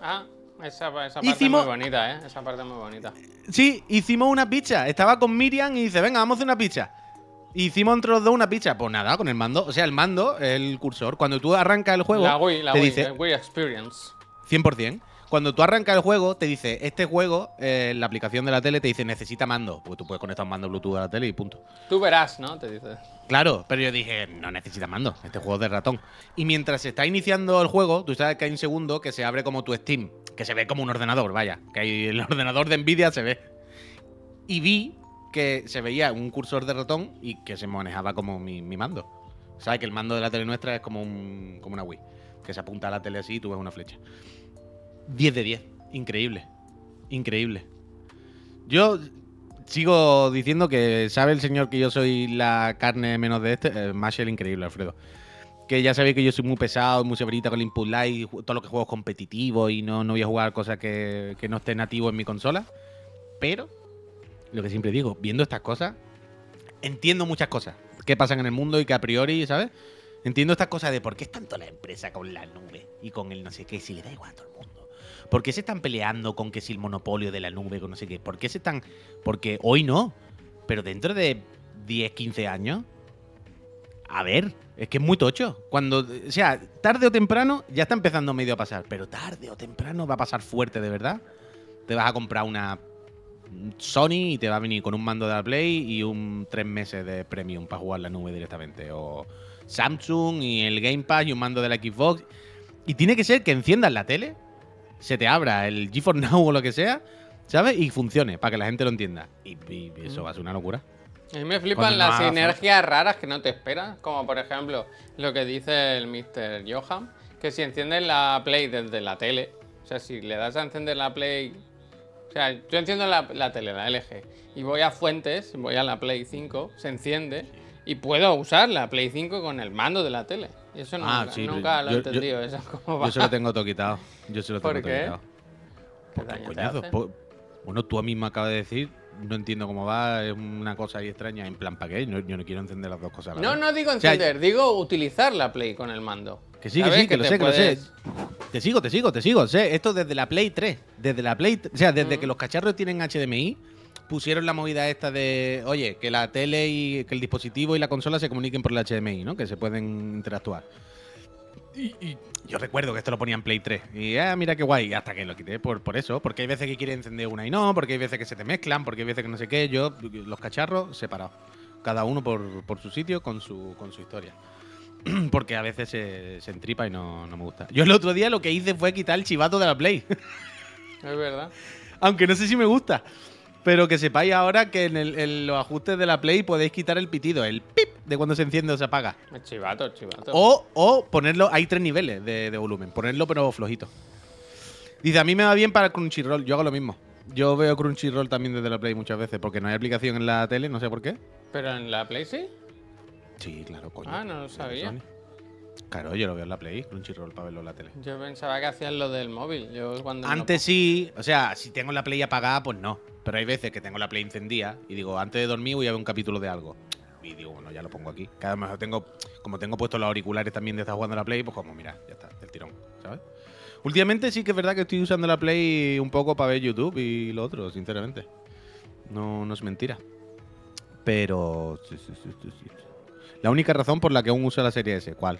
Speaker 2: Ah, esa, esa parte
Speaker 1: Hicimos-
Speaker 2: es muy bonita, ¿eh? Esa parte es muy bonita.
Speaker 1: Sí, hicimos una pizza. Estaba con Miriam y dice, venga, vamos a hacer una pizza. Hicimos entre los dos una pizza. Pues nada, con el mando. O sea, el mando, el cursor. Cuando tú arrancas el juego,
Speaker 2: la Wii, la
Speaker 1: te
Speaker 2: Wii,
Speaker 1: dice
Speaker 2: el Wii Experience.
Speaker 1: 100%. Cuando tú arrancas el juego, te dice, este juego, eh, la aplicación de la tele te dice, necesita mando. Porque tú puedes conectar un mando Bluetooth a la tele y punto.
Speaker 2: Tú verás, ¿no? Te dice.
Speaker 1: Claro, pero yo dije, no necesita mando, este juego es de ratón. Y mientras se está iniciando el juego, tú sabes que hay un segundo que se abre como tu Steam, que se ve como un ordenador, vaya, que hay el [laughs] ordenador de Nvidia se ve. Y vi que se veía un cursor de ratón y que se manejaba como mi, mi mando. ¿Sabes? Que el mando de la tele nuestra es como, un, como una Wii, que se apunta a la tele así y tú ves una flecha. 10 de 10, increíble, increíble. Yo sigo diciendo que sabe el señor que yo soy la carne menos de este. Eh, Marshall, increíble, Alfredo. Que ya sabéis que yo soy muy pesado, muy severita con el input ju- todo lo que juego es competitivo y no, no voy a jugar cosas que, que no esté nativo en mi consola. Pero, lo que siempre digo, viendo estas cosas, entiendo muchas cosas que pasan en el mundo y que a priori, ¿sabes? Entiendo estas cosas de por qué es tanto la empresa con la nube y con el no sé qué, si le da igual a todo el mundo. ¿Por qué se están peleando con que si el monopolio de la nube, con no sé qué? ¿Por qué se están.? Porque hoy no, pero dentro de 10, 15 años. A ver, es que es muy tocho. Cuando. O sea, tarde o temprano ya está empezando medio a pasar, pero tarde o temprano va a pasar fuerte, de verdad. Te vas a comprar una Sony y te va a venir con un mando de la Play y un 3 meses de premium para jugar la nube directamente. O Samsung y el Game Pass y un mando de la Xbox. Y tiene que ser que enciendas la tele, se te abra el GeForce Now o lo que sea, ¿sabes? Y funcione, para que la gente lo entienda. Y, y eso va a ser una locura.
Speaker 2: A mí me flipan las sinergias raras que no te esperas, como por ejemplo lo que dice el Mr. Johan, que si enciendes la Play desde la tele, o sea, si le das a encender la Play, o sea, yo enciendo la, la tele, la LG, y voy a fuentes, voy a la Play 5, se enciende, y puedo usar la Play 5 con el mando de la tele. Eso
Speaker 1: Ah,
Speaker 2: nunca,
Speaker 1: sí,
Speaker 2: nunca lo he
Speaker 1: yo- yo-
Speaker 2: entendido, eso cómo va.
Speaker 1: Yo se lo tengo todo quitado. Yo se lo tengo
Speaker 2: ¿Por
Speaker 1: todo
Speaker 2: qué?
Speaker 1: quitado.
Speaker 2: ¿Qué
Speaker 1: Porque,
Speaker 2: daño te
Speaker 1: coñazo,
Speaker 2: hace?
Speaker 1: po- bueno, tú a mí me acabas de decir, no entiendo cómo va, es una cosa ahí extraña, en plan, ¿para qué? No- yo no quiero encender las dos cosas. a la
Speaker 2: No,
Speaker 1: vez.
Speaker 2: no digo
Speaker 1: O sea,
Speaker 2: encender, digo utilizar la Play con el mando.
Speaker 1: Que sí, que sí, que, lo sé, que lo sé. Te sigo, te sigo, te sigo. Sé, esto desde la Play 3. Desde la Play. O sea, desde que los cacharros tienen HDMI, pusieron la movida esta de. Oye, que la tele y que el dispositivo y la consola se comuniquen por el HDMI, ¿no? Que se pueden interactuar. Y, y yo recuerdo que esto lo ponía en Play 3. Y ah, mira qué guay. Hasta que lo quité por, por eso. Porque hay veces que quiere encender una y no. Porque hay veces que se te mezclan. Porque hay veces que no sé qué. Yo, los cacharros separados. Cada uno por, por su sitio con su, con su historia. [clears throat] Porque a veces se, se entripa y no, no me gusta. Yo el otro día lo que hice fue quitar el chivato de la Play. [laughs]
Speaker 2: Es verdad.
Speaker 1: Aunque no sé si me gusta. Pero que sepáis ahora que en, el- en los ajustes de la Play podéis quitar el pitido, el pip de cuando se enciende o se apaga.
Speaker 2: Chivato, chivato.
Speaker 1: O, o ponerlo, hay tres niveles de, de volumen, ponerlo pero flojito. Dice, a mí me va bien para Crunchyroll, yo hago lo mismo. Yo veo Crunchyroll también desde la Play muchas veces, porque no hay aplicación en la tele, no sé por qué.
Speaker 2: Pero en la Play sí.
Speaker 1: Sí, claro, coño.
Speaker 2: Ah, no lo sabía.
Speaker 1: Claro, yo lo veo en la Play, Crunchyroll para verlo en la tele.
Speaker 2: Yo pensaba que hacían lo del móvil. Yo cuando
Speaker 1: Antes sí, o sea, si tengo la Play apagada, pues no. Pero hay veces que tengo la Play encendida y digo, antes de dormir voy a ver un capítulo de algo. Y digo, bueno, ya lo pongo aquí. Cada vez tengo, como tengo puestos los auriculares también de estar jugando a la Play, pues como, mira, ya está, del tirón, ¿sabes? Últimamente sí que es verdad que estoy usando la Play un poco para ver YouTube y lo otro, sinceramente. No, no es mentira. Pero... sí, sí, sí, sí, sí. La única razón por la que aún uso la serie S, ¿cuál?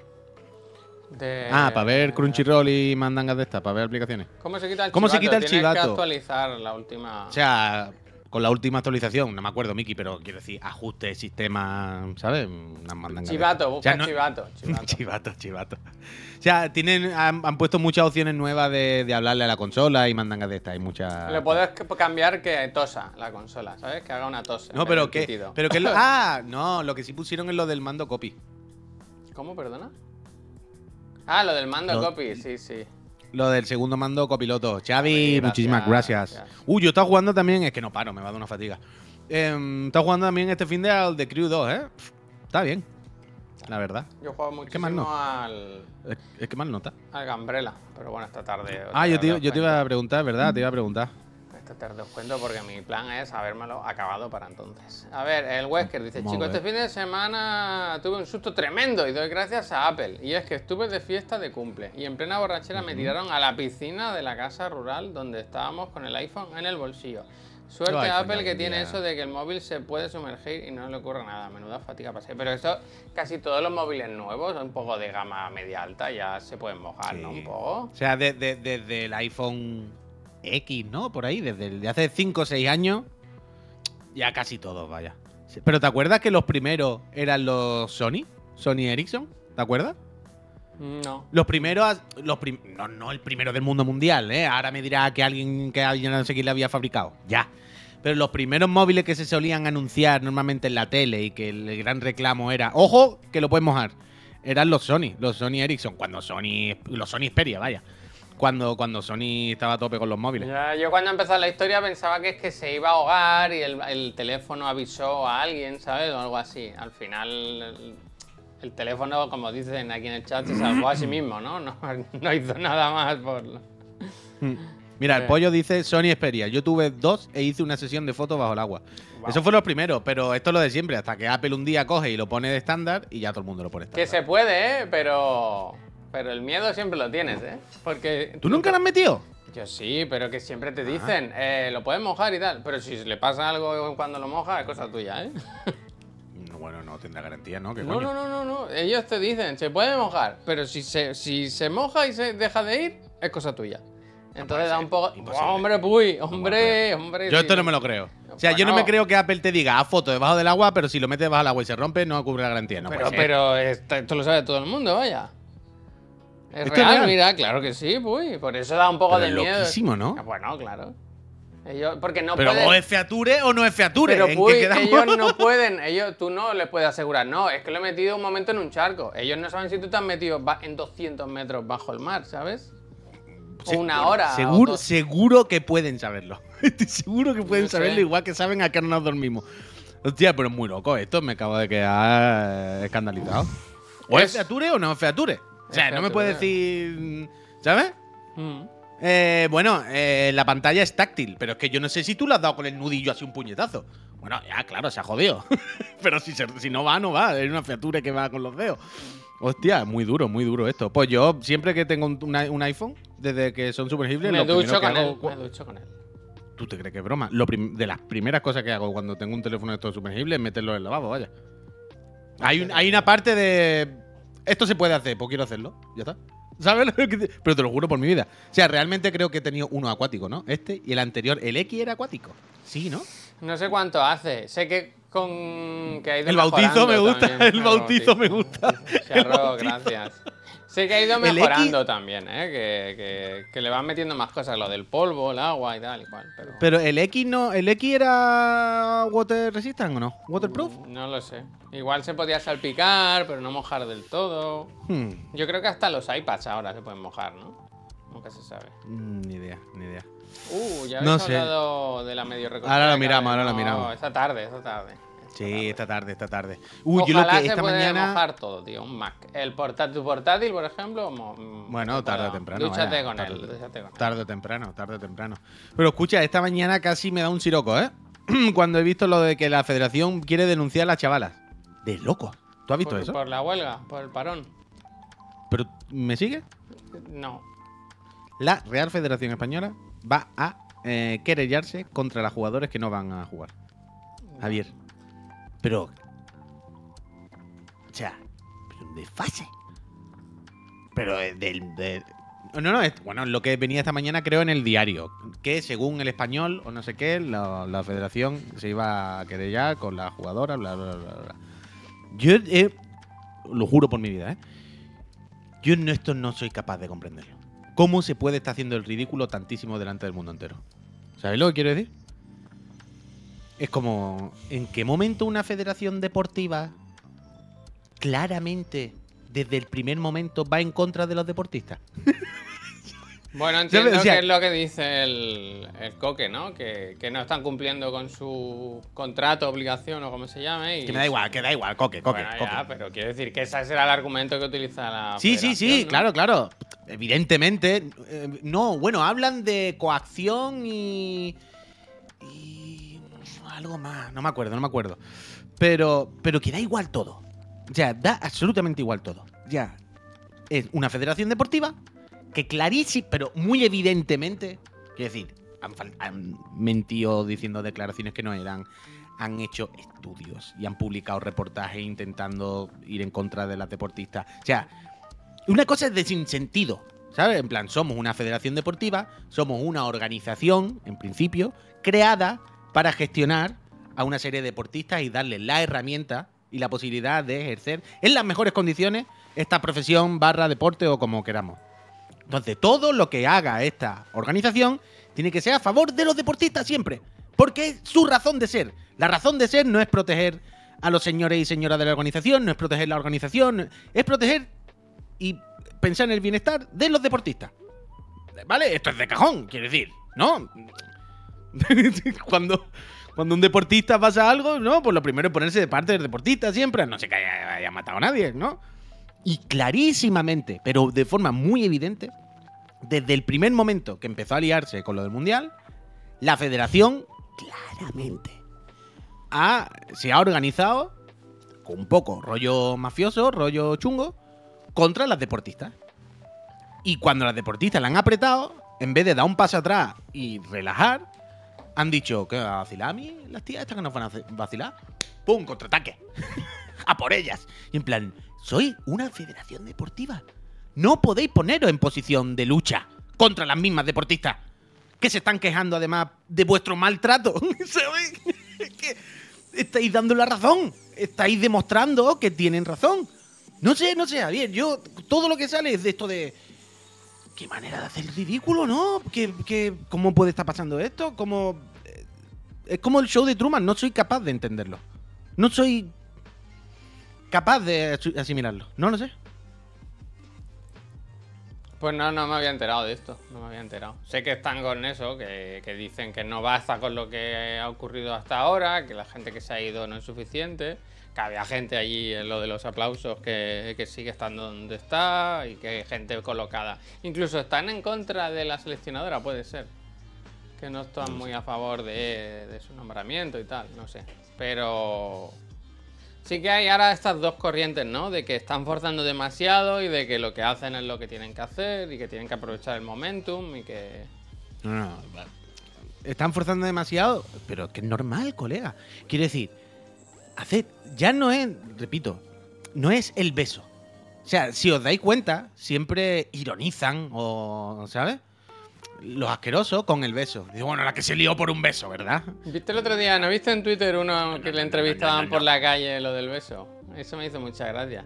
Speaker 2: De-
Speaker 1: Ah, para ver Crunchyroll y mandangas de estas, para ver aplicaciones.
Speaker 2: ¿Cómo se quita el
Speaker 1: ¿Cómo se
Speaker 2: chivato?
Speaker 1: quita el
Speaker 2: Tienes
Speaker 1: chivato?
Speaker 2: que actualizar la última.
Speaker 1: O sea, con la última actualización, no me acuerdo, Miki, pero quiero decir, ajuste, sistema, ¿sabes? Unas mandangas
Speaker 2: chivato, busca
Speaker 1: O sea, no-
Speaker 2: chivato, [laughs] chivato.
Speaker 1: chivato, chivato. O sea, tienen, han, han puesto muchas opciones nuevas de, de hablarle a la consola y mandangas de estas. Hay muchas.
Speaker 2: Le puedes cambiar que tosa la consola, ¿sabes? Que haga una tos.
Speaker 1: No, pero que. Pero que lo- [laughs] ah, no, lo que sí pusieron es lo del mando copy.
Speaker 2: ¿Cómo, perdona? Ah, lo del mando
Speaker 1: Lo-
Speaker 2: copy, sí, sí.
Speaker 1: Lo del segundo mando copiloto. Xavi,
Speaker 2: gracias,
Speaker 1: muchísimas gracias.
Speaker 2: gracias.
Speaker 1: Uy, yo estaba jugando también. Es que no paro, me va a dar una fatiga. Eh, estaba jugando también este fin de al The Crew 2, ¿eh? Está bien. La verdad.
Speaker 2: Yo juego
Speaker 1: ¿Qué más
Speaker 2: muchísimo
Speaker 1: no?
Speaker 2: al,
Speaker 1: Es, es que mal nota.
Speaker 2: al Gambrela, pero bueno, esta tarde.
Speaker 1: Ah, yo te, yo te iba a preguntar, ¿verdad? Te iba a preguntar.
Speaker 2: Tarde os cuento porque mi plan es habérmelo acabado para entonces. A ver, el Wesker dice,
Speaker 1: Molt
Speaker 2: chicos,
Speaker 1: bé.
Speaker 2: este fin de semana tuve un susto tremendo y doy gracias a Apple. Y es que estuve de fiesta de cumple y en plena borrachera me tiraron a la piscina de la casa rural donde estábamos con el iPhone en el bolsillo. Suerte
Speaker 1: iPhone
Speaker 2: Apple que tiene eso de que el móvil se puede sumergir y no le ocurre nada. Menuda fatiga pasé. Pero eso, casi todos los móviles nuevos, un poco de gama media alta, ya se pueden mojar, ¿no? Un poco.
Speaker 1: O sea, de- de- desde el iPhone X, ¿no? Por ahí, desde el de hace 5 o 6 años, ya casi todos, vaya. Pero ¿te acuerdas que los primeros eran los Sony? Sony Ericsson, ¿te acuerdas?
Speaker 2: No.
Speaker 1: Los primeros, los prim- no, no el primero del mundo mundial, ¿eh? Ahora me dirá que alguien que alguien no sé quién le había fabricado. Ya. Pero los primeros móviles que se solían anunciar normalmente en la tele y que el gran reclamo era, ojo, que lo puedes mojar, eran los Sony, los Sony Ericsson, cuando Sony, los Sony Xperia, vaya. Cuando, cuando Sony estaba a tope con los móviles.
Speaker 2: Ya, yo cuando empezó la historia pensaba que es que se iba a ahogar y el, el teléfono avisó a alguien, ¿sabes? O algo así. Al final el, el teléfono, como dicen aquí en el chat, se salvó a sí mismo, ¿no? No, [laughs] no hizo nada más por... [laughs]
Speaker 1: Mira, el pollo dice Sony Xperia. Yo tuve dos e hice una sesión de fotos bajo el agua.
Speaker 2: Wow.
Speaker 1: Eso fue los primeros, pero esto es lo de siempre. Hasta que Apple un día coge y lo pone de estándar y ya todo el mundo lo pone estándar.
Speaker 2: Que se puede, ¿eh? Pero... Pero el miedo siempre lo tienes, ¿eh? Porque...
Speaker 1: ¿Tú nunca lo has metido?
Speaker 2: Yo sí, pero que siempre
Speaker 1: Ah.
Speaker 2: te dicen, eh, lo puedes mojar y tal. Pero si le pasa algo cuando lo mojas, es cosa tuya, ¿eh? [laughs]
Speaker 1: No, bueno, no tendrá garantía, ¿no? ¿Qué
Speaker 2: No,
Speaker 1: coño?
Speaker 2: no, no, no, no. Ellos te dicen, se puede mojar, pero si se, si se moja y se deja de ir, es cosa tuya. Entonces
Speaker 1: puede
Speaker 2: da
Speaker 1: ser,
Speaker 2: un poco.
Speaker 1: imposible.
Speaker 2: hombre, puy, hombre, hombre.
Speaker 1: Yo
Speaker 2: sí.
Speaker 1: esto no me lo creo. O sea, yo no
Speaker 2: Bueno.
Speaker 1: me creo que Apple te diga, haz foto debajo del agua, pero si lo metes debajo del agua y se rompe, no cubre la garantía. No
Speaker 2: Pero,
Speaker 1: puede ser.
Speaker 2: pero esto, esto lo sabe todo el mundo, vaya. Es
Speaker 1: ¿Esto es
Speaker 2: real,
Speaker 1: real?
Speaker 2: mira, claro que sí, uy. Por eso da un poco
Speaker 1: Pero
Speaker 2: de
Speaker 1: es
Speaker 2: miedo.
Speaker 1: loquísimo, ¿no?
Speaker 2: Ah, Bueno, claro. Ellos, porque no
Speaker 1: Pero
Speaker 2: pueden.
Speaker 1: o es feature o no es feature.
Speaker 2: Pero
Speaker 1: ¿En
Speaker 2: Puy,
Speaker 1: qué
Speaker 2: ellos no [laughs] pueden, ellos, tú no les puedes asegurar, no, es que lo he metido un momento en un charco. Ellos no saben si tú te has metido en 200 metros bajo el mar, ¿sabes? O una hora. o
Speaker 1: Seguro,
Speaker 2: dos.
Speaker 1: seguro que pueden saberlo. [laughs] Estoy seguro que pueden
Speaker 2: No sé.
Speaker 1: saberlo, igual que saben a qué nos dormimos. Hostia, pero es muy loco esto. Me acabo de quedar escandalizado. ¿O es
Speaker 2: Es-
Speaker 1: feature o no es feature? O sea, no me puedes decir. ¿Sabes?
Speaker 2: Mm.
Speaker 1: Eh, bueno, eh, la pantalla es táctil, pero es que yo no sé si tú le has dado con el nudillo así un puñetazo. Bueno, ya, claro, se ha jodido. [laughs] pero si, se- si no va, no va. Es una feature que va con los dedos. Hostia, muy duro, muy duro esto. Pues yo, siempre que tengo un, una- un iPhone, desde que son sumergibles,
Speaker 2: Me
Speaker 1: lo
Speaker 2: ducho con
Speaker 1: hago
Speaker 2: él, me ducho con él.
Speaker 1: ¿Tú te crees que es broma? Lo de las primeras cosas que hago cuando tengo un teléfono de estos sumergibles es meterlo en el lavabo, vaya. Hay, un- hay una parte de. Esto se puede hacer, pues quiero hacerlo. Ya está. ¿Sabes? lo que te- Pero te lo juro por mi vida. O sea, realmente creo que he tenido uno acuático, ¿no? Este y el anterior. El X era acuático. Sí, ¿no?
Speaker 2: No sé cuánto hace, sé que con... Que ha ido
Speaker 1: El bautizo me gusta, el bautizo me gusta,
Speaker 2: Charro, gracias. Sé que ha ido
Speaker 1: X-
Speaker 2: mejorando también, ¿eh? Que, que- que le van metiendo más cosas, lo del polvo, el agua y tal y cual. Pero,
Speaker 1: Pero el X no. ¿El X era water resistant o no? ¿Waterproof?
Speaker 2: No lo sé. Igual se podía salpicar, pero no mojar del todo.
Speaker 1: Hmm,
Speaker 2: Yo creo que hasta los iPads ahora se pueden mojar, ¿no? Nunca se sabe.
Speaker 1: mm, ni idea, ni idea.
Speaker 2: Uh, ya
Speaker 1: No
Speaker 2: habéis
Speaker 1: sé.
Speaker 2: hablado de la medio.
Speaker 1: Ahora lo miramos, ahora lo
Speaker 2: No,
Speaker 1: miramos.
Speaker 2: Esta tarde, esta tarde.
Speaker 1: Sí, esta tarde, esta tarde. Uy, yo lo
Speaker 2: Ojalá
Speaker 1: que
Speaker 2: se
Speaker 1: esta
Speaker 2: puede
Speaker 1: mañana.
Speaker 2: mojar todo, tío. Un Mac. El portátil, tu portátil, por ejemplo. mm,
Speaker 1: Bueno, tarde o temprano.
Speaker 2: Dúchate con
Speaker 1: tarde,
Speaker 2: él. Dúchate con él.
Speaker 1: Tarde o temprano, tarde o temprano. Pero escucha, esta mañana casi me da un siroco, ¿eh? [clears throat] Cuando he visto lo de que la federación quiere denunciar a las chavalas. De loco. ¿Tú has visto
Speaker 2: por,
Speaker 1: eso?
Speaker 2: por la huelga, por el parón.
Speaker 1: ¿Pero me sigue?
Speaker 2: No.
Speaker 1: La Real Federación Española va a eh, querellarse contra los jugadores que no van a jugar. Javier. Pero. O sea, un desfase. Pero eh, del. de- no, no, es- bueno, lo que venía esta mañana creo en el diario, que según el español o no sé qué, la, la federación se iba a querellar con la jugadora, bla, bla, bla, bla. Yo eh, lo juro por mi vida, ¿eh? Yo en esto no soy capaz de comprenderlo. ¿Cómo se puede estar haciendo el ridículo tantísimo delante del mundo entero? ¿Sabéis lo que quiero decir? Es como, ¿en qué momento una federación deportiva claramente, desde el primer momento, va en contra de los deportistas? [laughs]
Speaker 2: Bueno, entiendo
Speaker 1: O sea-
Speaker 2: que es lo que dice el, el Coque, ¿no? Que, que no están cumpliendo con su contrato, obligación o como se llame. Y,
Speaker 1: Que me da igual, que da igual, coque, coque,
Speaker 2: Bueno,
Speaker 1: coque.
Speaker 2: ya, pero quiero decir que ese será el argumento que utiliza la.
Speaker 1: Sí, sí, sí, claro, claro. Evidentemente. eh, no, bueno, hablan de coacción y. algo más. No me acuerdo, no me acuerdo. Pero, pero que da igual todo. Ya, da absolutamente igual todo. Ya. Es una federación deportiva que clarísimo, pero muy evidentemente. Quiero decir, han, han mentido diciendo declaraciones que no eran. Han hecho estudios y han publicado reportajes intentando ir en contra de las deportistas. O sea, una cosa es de sin sentido, ¿sabes? En plan, somos una federación deportiva, somos una organización, en principio, creada para gestionar a una serie de deportistas y darles la herramienta y la posibilidad de ejercer en las mejores condiciones esta profesión barra deporte o como queramos. Entonces, todo lo que haga esta organización tiene que ser a favor de los deportistas siempre. Porque es su razón de ser. La razón de ser no es proteger a los señores y señoras de la organización, no es proteger la organización, es proteger y pensar en el bienestar de los deportistas. ¿Vale? Esto es de cajón, quiero decir, ¿no? [laughs] cuando, cuando un deportista pasa algo, ¿no? Pues lo primero es ponerse de parte del deportista siempre, no sé que haya, matado a nadie, ¿no? Y clarísimamente, pero de forma muy evidente, desde el primer momento que empezó a liarse con lo del Mundial, la federación claramente ha- se ha organizado con un poco rollo mafioso, rollo chungo, contra las deportistas. Y cuando las deportistas la han apretado, en vez de dar un paso atrás y relajar, han dicho que a vacilar a mí, las tías estas que nos van a vacilar. ¡Pum! Contraataque. [laughs] a por ellas. Y en plan, soy una federación deportiva. No podéis poneros en posición de lucha contra las mismas deportistas que se están quejando además de vuestro maltrato. [laughs] Es que estáis dando la razón. Estáis demostrando que tienen razón. No sé, no sé, Javier. Yo, todo lo que sale es de esto de. Qué manera de hacer ridículo, ¿no? ¿Qué, qué- cómo puede estar pasando esto? ¿Cómo.? eh, Es como el show de Truman, no soy capaz de entenderlo. No soy capaz de asimilarlo. No lo sé.
Speaker 2: Pues no, no me había enterado de esto, no me había enterado. Sé que están con eso, que, que dicen que no basta con lo que ha ocurrido hasta ahora, que la gente que se ha ido no es suficiente, que había gente allí en lo de los aplausos que, que sigue estando donde está y que hay gente colocada. Incluso están en contra de la seleccionadora, puede ser. Que no están muy a favor de, de su nombramiento y tal, no sé. Pero Sí que hay ahora estas dos corrientes, ¿no? De que están forzando demasiado y de que lo que hacen es lo que tienen que hacer y que tienen que aprovechar el momentum y que...
Speaker 1: No, no. Están forzando demasiado, pero que es normal, colega. Quiero decir, haced, ya no es, repito, no es el beso. O sea, si os dais cuenta, siempre ironizan o, ¿sabes? Los asquerosos con el beso. Digo, bueno, la que se lió por un beso, ¿verdad?
Speaker 2: ¿Viste el otro día, no viste en Twitter uno que le entrevistaban
Speaker 1: no, no,
Speaker 2: por la calle lo del beso? Eso me hizo mucha gracia.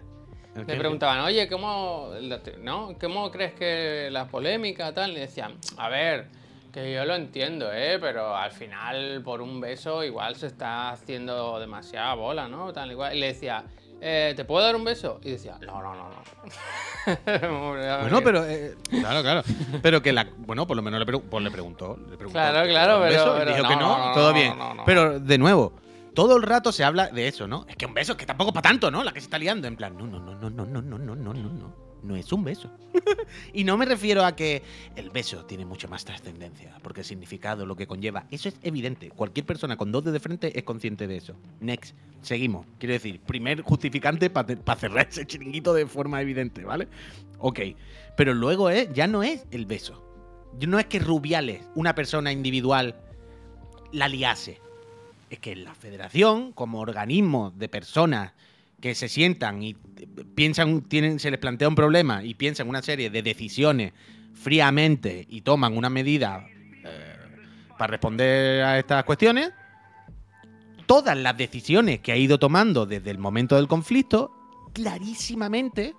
Speaker 1: ¿El qué,
Speaker 2: Le preguntaban, oye, ¿cómo, ¿no? ¿cómo crees que la polémica tal? Le decían, a ver, que yo lo entiendo, ¿eh? Pero al final, por un beso, igual se está haciendo demasiada bola, ¿no? Tal, igual. Y le decía, "Eh, ¿te puedo dar un beso? Y decía, no, no, no, no.
Speaker 1: Bueno, pero. eh, claro, claro. Pero que la. Bueno, por lo menos le, pregu- pues le preguntó. Le preguntó
Speaker 2: Claro,
Speaker 1: ¿te
Speaker 2: claro, pero-
Speaker 1: beso?
Speaker 2: Pero
Speaker 1: dijo
Speaker 2: no,
Speaker 1: que no,
Speaker 2: no, no,
Speaker 1: todo bien. Pero, de nuevo, todo el rato se habla de eso, ¿no? Es que un beso, es que tampoco para tanto, ¿no? La que se está liando. En plan, no, no, no, no, no, no, no, no, no, no, no. Es un beso. [laughs] y no me refiero a que el beso tiene mucho más trascendencia, porque el significado, lo que conlleva, eso es evidente. Cualquier persona con dos de frente es consciente de eso. Next, seguimos. Quiero decir, primer justificante para cerrar ese chiringuito de forma evidente, ¿vale? Ok. Pero luego es, ya no es el beso. No es que Rubiales, una persona individual, la liase. Es que la federación, como organismo de personas que se sientan y piensan, tienen, se les plantea un problema y piensan una serie de decisiones fríamente y toman una medida eh, para responder a estas cuestiones, todas las decisiones que ha ido tomando desde el momento del conflicto, clarísimamente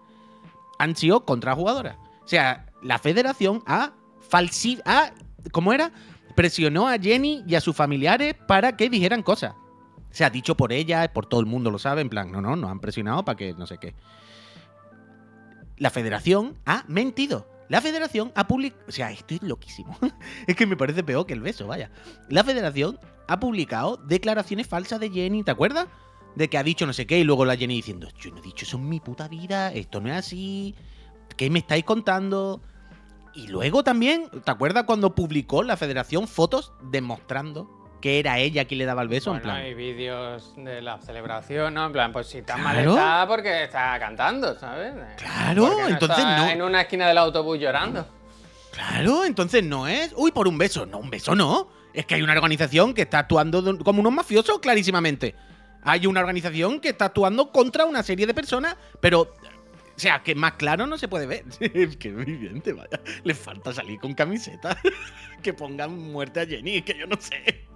Speaker 1: han sido contra jugadoras. O sea, la federación ha falsificado, ¿cómo era? Presionó a Jenny y a sus familiares para que dijeran cosas. O sea, dicho por ella, por todo el mundo lo sabe, en plan, no, no, nos han presionado para que no sé qué. La federación ha mentido. La federación ha publicado. O sea, esto es loquísimo. [laughs] es que me parece peor que el beso, vaya. La federación ha publicado declaraciones falsas de Jenny, ¿te acuerdas? De que ha dicho no sé qué y luego la Jenny diciendo, yo no he dicho eso en mi puta vida, esto no es así, ¿qué me estáis contando? Y luego también, ¿te acuerdas cuando publicó la federación fotos demostrando que era ella quien le daba el beso?
Speaker 2: Bueno,
Speaker 1: en plan,
Speaker 2: hay vídeos de la celebración, ¿no? En plan, pues si está mal está porque está cantando, ¿sabes?
Speaker 1: Claro, entonces
Speaker 2: está
Speaker 1: no.
Speaker 2: En una esquina del autobús llorando.
Speaker 1: Claro, entonces no es. Uy, por un beso. No, un beso no. Es que hay una organización que está actuando como unos mafiosos, clarísimamente. Hay una organización que está actuando contra una serie de personas, pero. O sea, que más claro no se puede ver. [laughs] Es que es evidente, vaya. Le falta salir con camiseta. [laughs] que pongan muerte a Jenny. Que yo no sé.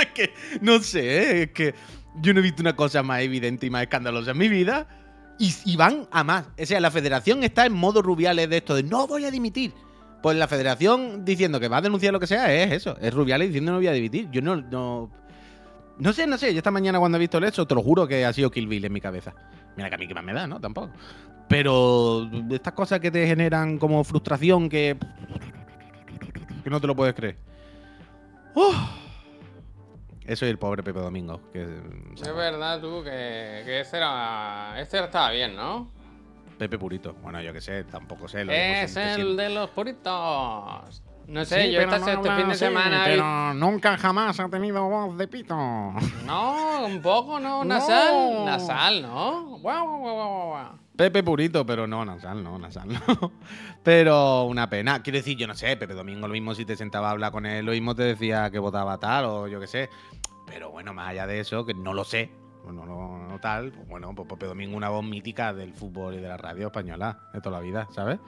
Speaker 1: Es [laughs] que. No sé, es que. Yo no he visto una cosa más evidente y más escandalosa en mi vida. Y, y van a más. O sea, la federación está en modo rubiales de esto de no voy a dimitir. Pues la federación diciendo que va a denunciar lo que sea es eso. Es Rubiales diciendo no voy a dimitir. Yo no, no. No sé, no sé. Yo esta mañana cuando he visto eso, te lo juro que ha sido Kill Bill en mi cabeza. Mira que a mí que más me da, ¿no? Tampoco. Pero estas cosas que te generan como frustración que. que no te lo puedes creer. ¡Uf! Eso y el pobre Pepe Domingo. Que,
Speaker 2: Es verdad, tú, que, que este era. Este estaba bien, ¿no?
Speaker 1: Pepe Purito. Bueno, yo que sé, tampoco sé. Lo
Speaker 2: Es el de los puritos. No sé,
Speaker 1: Sí,
Speaker 2: yo esta-
Speaker 1: no
Speaker 2: este fin de
Speaker 1: así,
Speaker 2: semana.
Speaker 1: Pero nunca jamás ha tenido voz de pito.
Speaker 2: No, un poco, ¿no? [laughs]
Speaker 1: No.
Speaker 2: Nasal. Nasal, ¿no? Guau, guau, guau, guau.
Speaker 1: Pepe Purito, pero no, Nasal, no, Nasal, [laughs] no. Pero una pena. Quiero decir, yo no sé, Pepe Domingo lo mismo si te sentaba a hablar con él, lo mismo te decía que votaba tal o yo qué sé. Pero bueno, más allá de eso, que no lo sé, bueno, no, no tal, pues bueno, pues Pepe Domingo una voz mítica del fútbol y de la radio española de toda la vida, ¿sabes?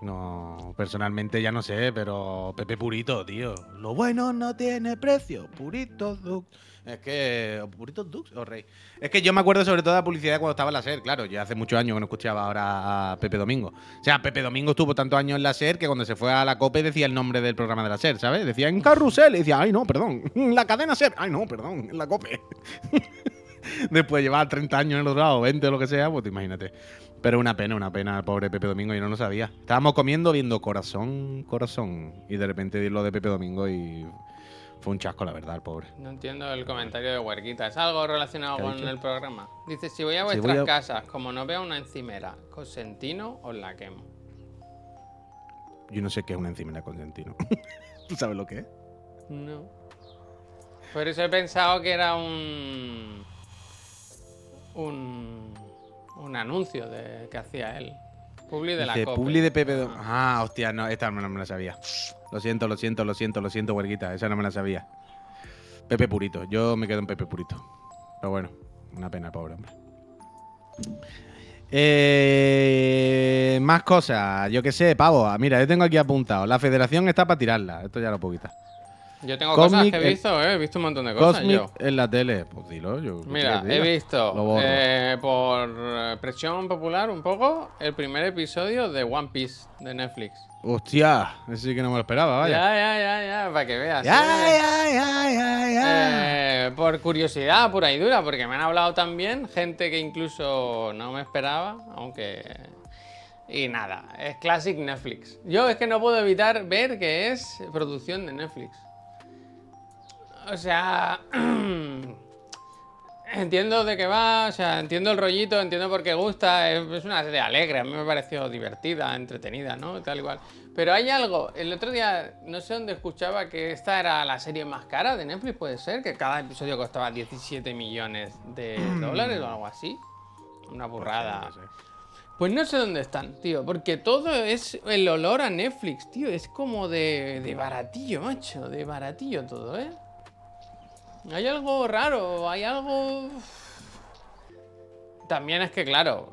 Speaker 1: No, personalmente ya no sé, pero Pepe Purito, tío. Lo bueno no tiene precio. Purito Dux. Es que. ¿Purito Dux o Rey? Es que yo me acuerdo sobre todo de la publicidad cuando estaba en la SER, claro. Ya hace muchos años que no escuchaba ahora a Pepe Domingo. O sea, Pepe Domingo estuvo tantos años en la SER que cuando se fue a la COPE decía el nombre del programa de la SER, ¿sabes? Decía en Carrusel y decía, ay no, perdón. La cadena SER. Ay no, perdón. En la COPE. [laughs] Después de llevar 30 años en el otro lado, 20 o lo que sea, pues imagínate. Pero una pena, una pena, el pobre Pepe Domingo, yo no lo sabía. Estábamos comiendo viendo corazón, corazón. Y de repente lo de Pepe Domingo y fue un chasco, la verdad, el pobre.
Speaker 2: No entiendo el comentario de Huerquita. ¿Es algo relacionado
Speaker 1: ¿Qué ha
Speaker 2: con
Speaker 1: dicho?
Speaker 2: el programa? Dice, si voy a
Speaker 1: Si
Speaker 2: vuestras
Speaker 1: voy a-
Speaker 2: casas, como no veo una encimera, cosentino, os la quemo.
Speaker 1: Yo no sé qué es una encimera consentino. [laughs] ¿Tú sabes lo que es?
Speaker 2: No. Por eso he pensado que era un. Un. Un anuncio de, que hacía él. Publi de la
Speaker 1: Dice. Publi de Pepe. Ah, hostia, no, esta no me la sabía. Lo siento, lo siento, lo siento, lo siento, huerguita. Esa no me la sabía. Pepe Purito. Yo me quedo en Pepe Purito. Pero bueno, una pena, pobre hombre. Eh, más cosas, yo qué sé, pavo. Mira, yo tengo aquí apuntado. La federación está para tirarla. Esto ya lo puedo quitar.
Speaker 2: Yo tengo
Speaker 1: Cosmic,
Speaker 2: cosas que he visto, ¿eh? He visto un montón de cosas
Speaker 1: Cosmic
Speaker 2: yo.
Speaker 1: en la tele. Pues dilo, yo. ¿qué
Speaker 2: Mira, he visto eh, por eh, presión popular un poco el primer episodio de One Piece de Netflix.
Speaker 1: Hostia, ese sí que no me lo esperaba, vaya.
Speaker 2: Ya, ya, ya, ya, para que veas.
Speaker 1: Ya,
Speaker 2: ¿eh?
Speaker 1: ya, ya, ya, ya.
Speaker 2: Eh, por curiosidad pura y dura, porque me han hablado también gente que incluso no me esperaba, aunque... Y nada, es Classic Netflix. Yo es que no puedo evitar ver que es producción de Netflix. O sea... [clears throat] entiendo de qué va, o sea, entiendo el rollito, entiendo por qué gusta, es, una serie alegre, a mí me pareció divertida, entretenida, ¿no? Tal igual. Pero hay algo, el otro día, no sé dónde escuchaba que esta era la serie más cara de Netflix, puede ser, que cada episodio costaba 17 millones de dólares o algo así. Una burrada. Pues no sé dónde están, tío, porque todo es el olor a Netflix, tío, es como de, de baratillo, macho, de baratillo todo, ¿eh? Hay algo raro, hay algo... También es que, claro,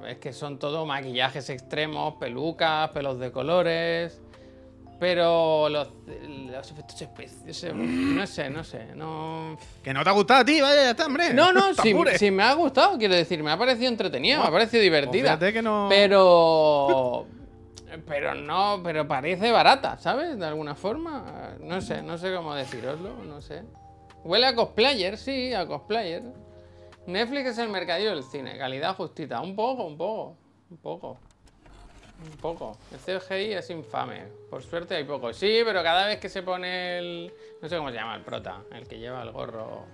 Speaker 2: mm, es que son todo maquillajes extremos, pelucas, pelos de colores, pero los, los efectos especiales, no sé, no sé, no...
Speaker 1: Que no te ha gustado a ti, vaya, ya está, hombre.
Speaker 2: No, no, [laughs] si, me ha gustado, quiero decir, me ha parecido entretenida, me ha parecido divertida.
Speaker 1: fíjate que no-
Speaker 2: Pero. [laughs] Pero no, pero parece barata, ¿sabes? De alguna forma. No sé, no sé cómo deciroslo, no sé. Huele a cosplayer, sí, a cosplayer. Netflix es el mercadillo del cine, calidad justita. Un poco, un poco, un poco. Un poco. El CGI es infame. Por suerte hay poco. Sí, pero cada vez que se pone el. No sé cómo se llama el prota, el que lleva el gorro.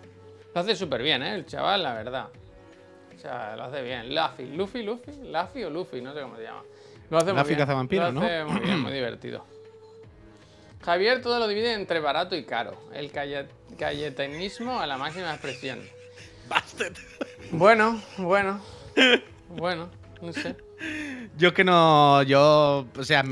Speaker 2: Lo hace súper bien, ¿eh? El chaval, la verdad. O sea, lo hace bien. Luffy, Luffy, Luffy, Luffy o Luffy, no sé cómo se llama. Lo hace muy bien.
Speaker 1: cazavampiros,
Speaker 2: Lo hace muy bien, muy divertido. Javier todo lo divide entre barato y caro. El cayetanismo a la máxima expresión.
Speaker 1: Bastard.
Speaker 2: Bueno, bueno. [laughs] Bueno, no sé.
Speaker 1: Yo que no. Yo. O sea,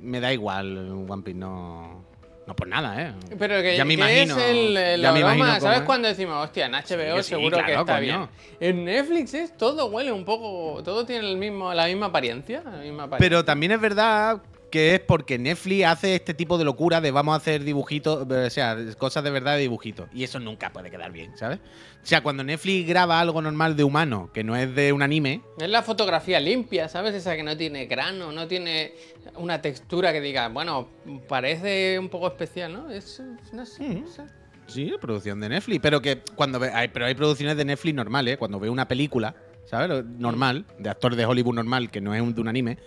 Speaker 1: me da igual One Piece, no. No por nada, ¿eh?
Speaker 2: Pero que,
Speaker 1: Ya me
Speaker 2: que
Speaker 1: imagino-
Speaker 2: es el, el
Speaker 1: ya me imagino
Speaker 2: ¿sabes
Speaker 1: es.
Speaker 2: cuando decimos, hostia, en HBO
Speaker 1: Sí, que sí,
Speaker 2: seguro que está
Speaker 1: coño.
Speaker 2: bien? En Netflix es todo huele un poco, todo tiene el mismo, la misma apariencia, la misma apariencia.
Speaker 1: Pero también es verdad que es porque Netflix hace este tipo de locura de vamos a hacer dibujitos, eh, o sea, cosas de verdad de dibujitos. Y eso nunca puede quedar bien, ¿sabes? O sea, cuando Netflix graba algo normal de humano, que no es de un anime,
Speaker 2: Es la fotografía limpia, ¿sabes? Esa que no tiene grano, no tiene una textura que diga, bueno, parece un poco especial, ¿no? Es, no sé, no sé.
Speaker 1: Sí, producción de Netflix. Pero que cuando ve, hay, pero hay producciones de Netflix normales, ¿eh? Cuando ve una película, ¿sabes? Normal, de actor de Hollywood normal, que no es un, de un anime,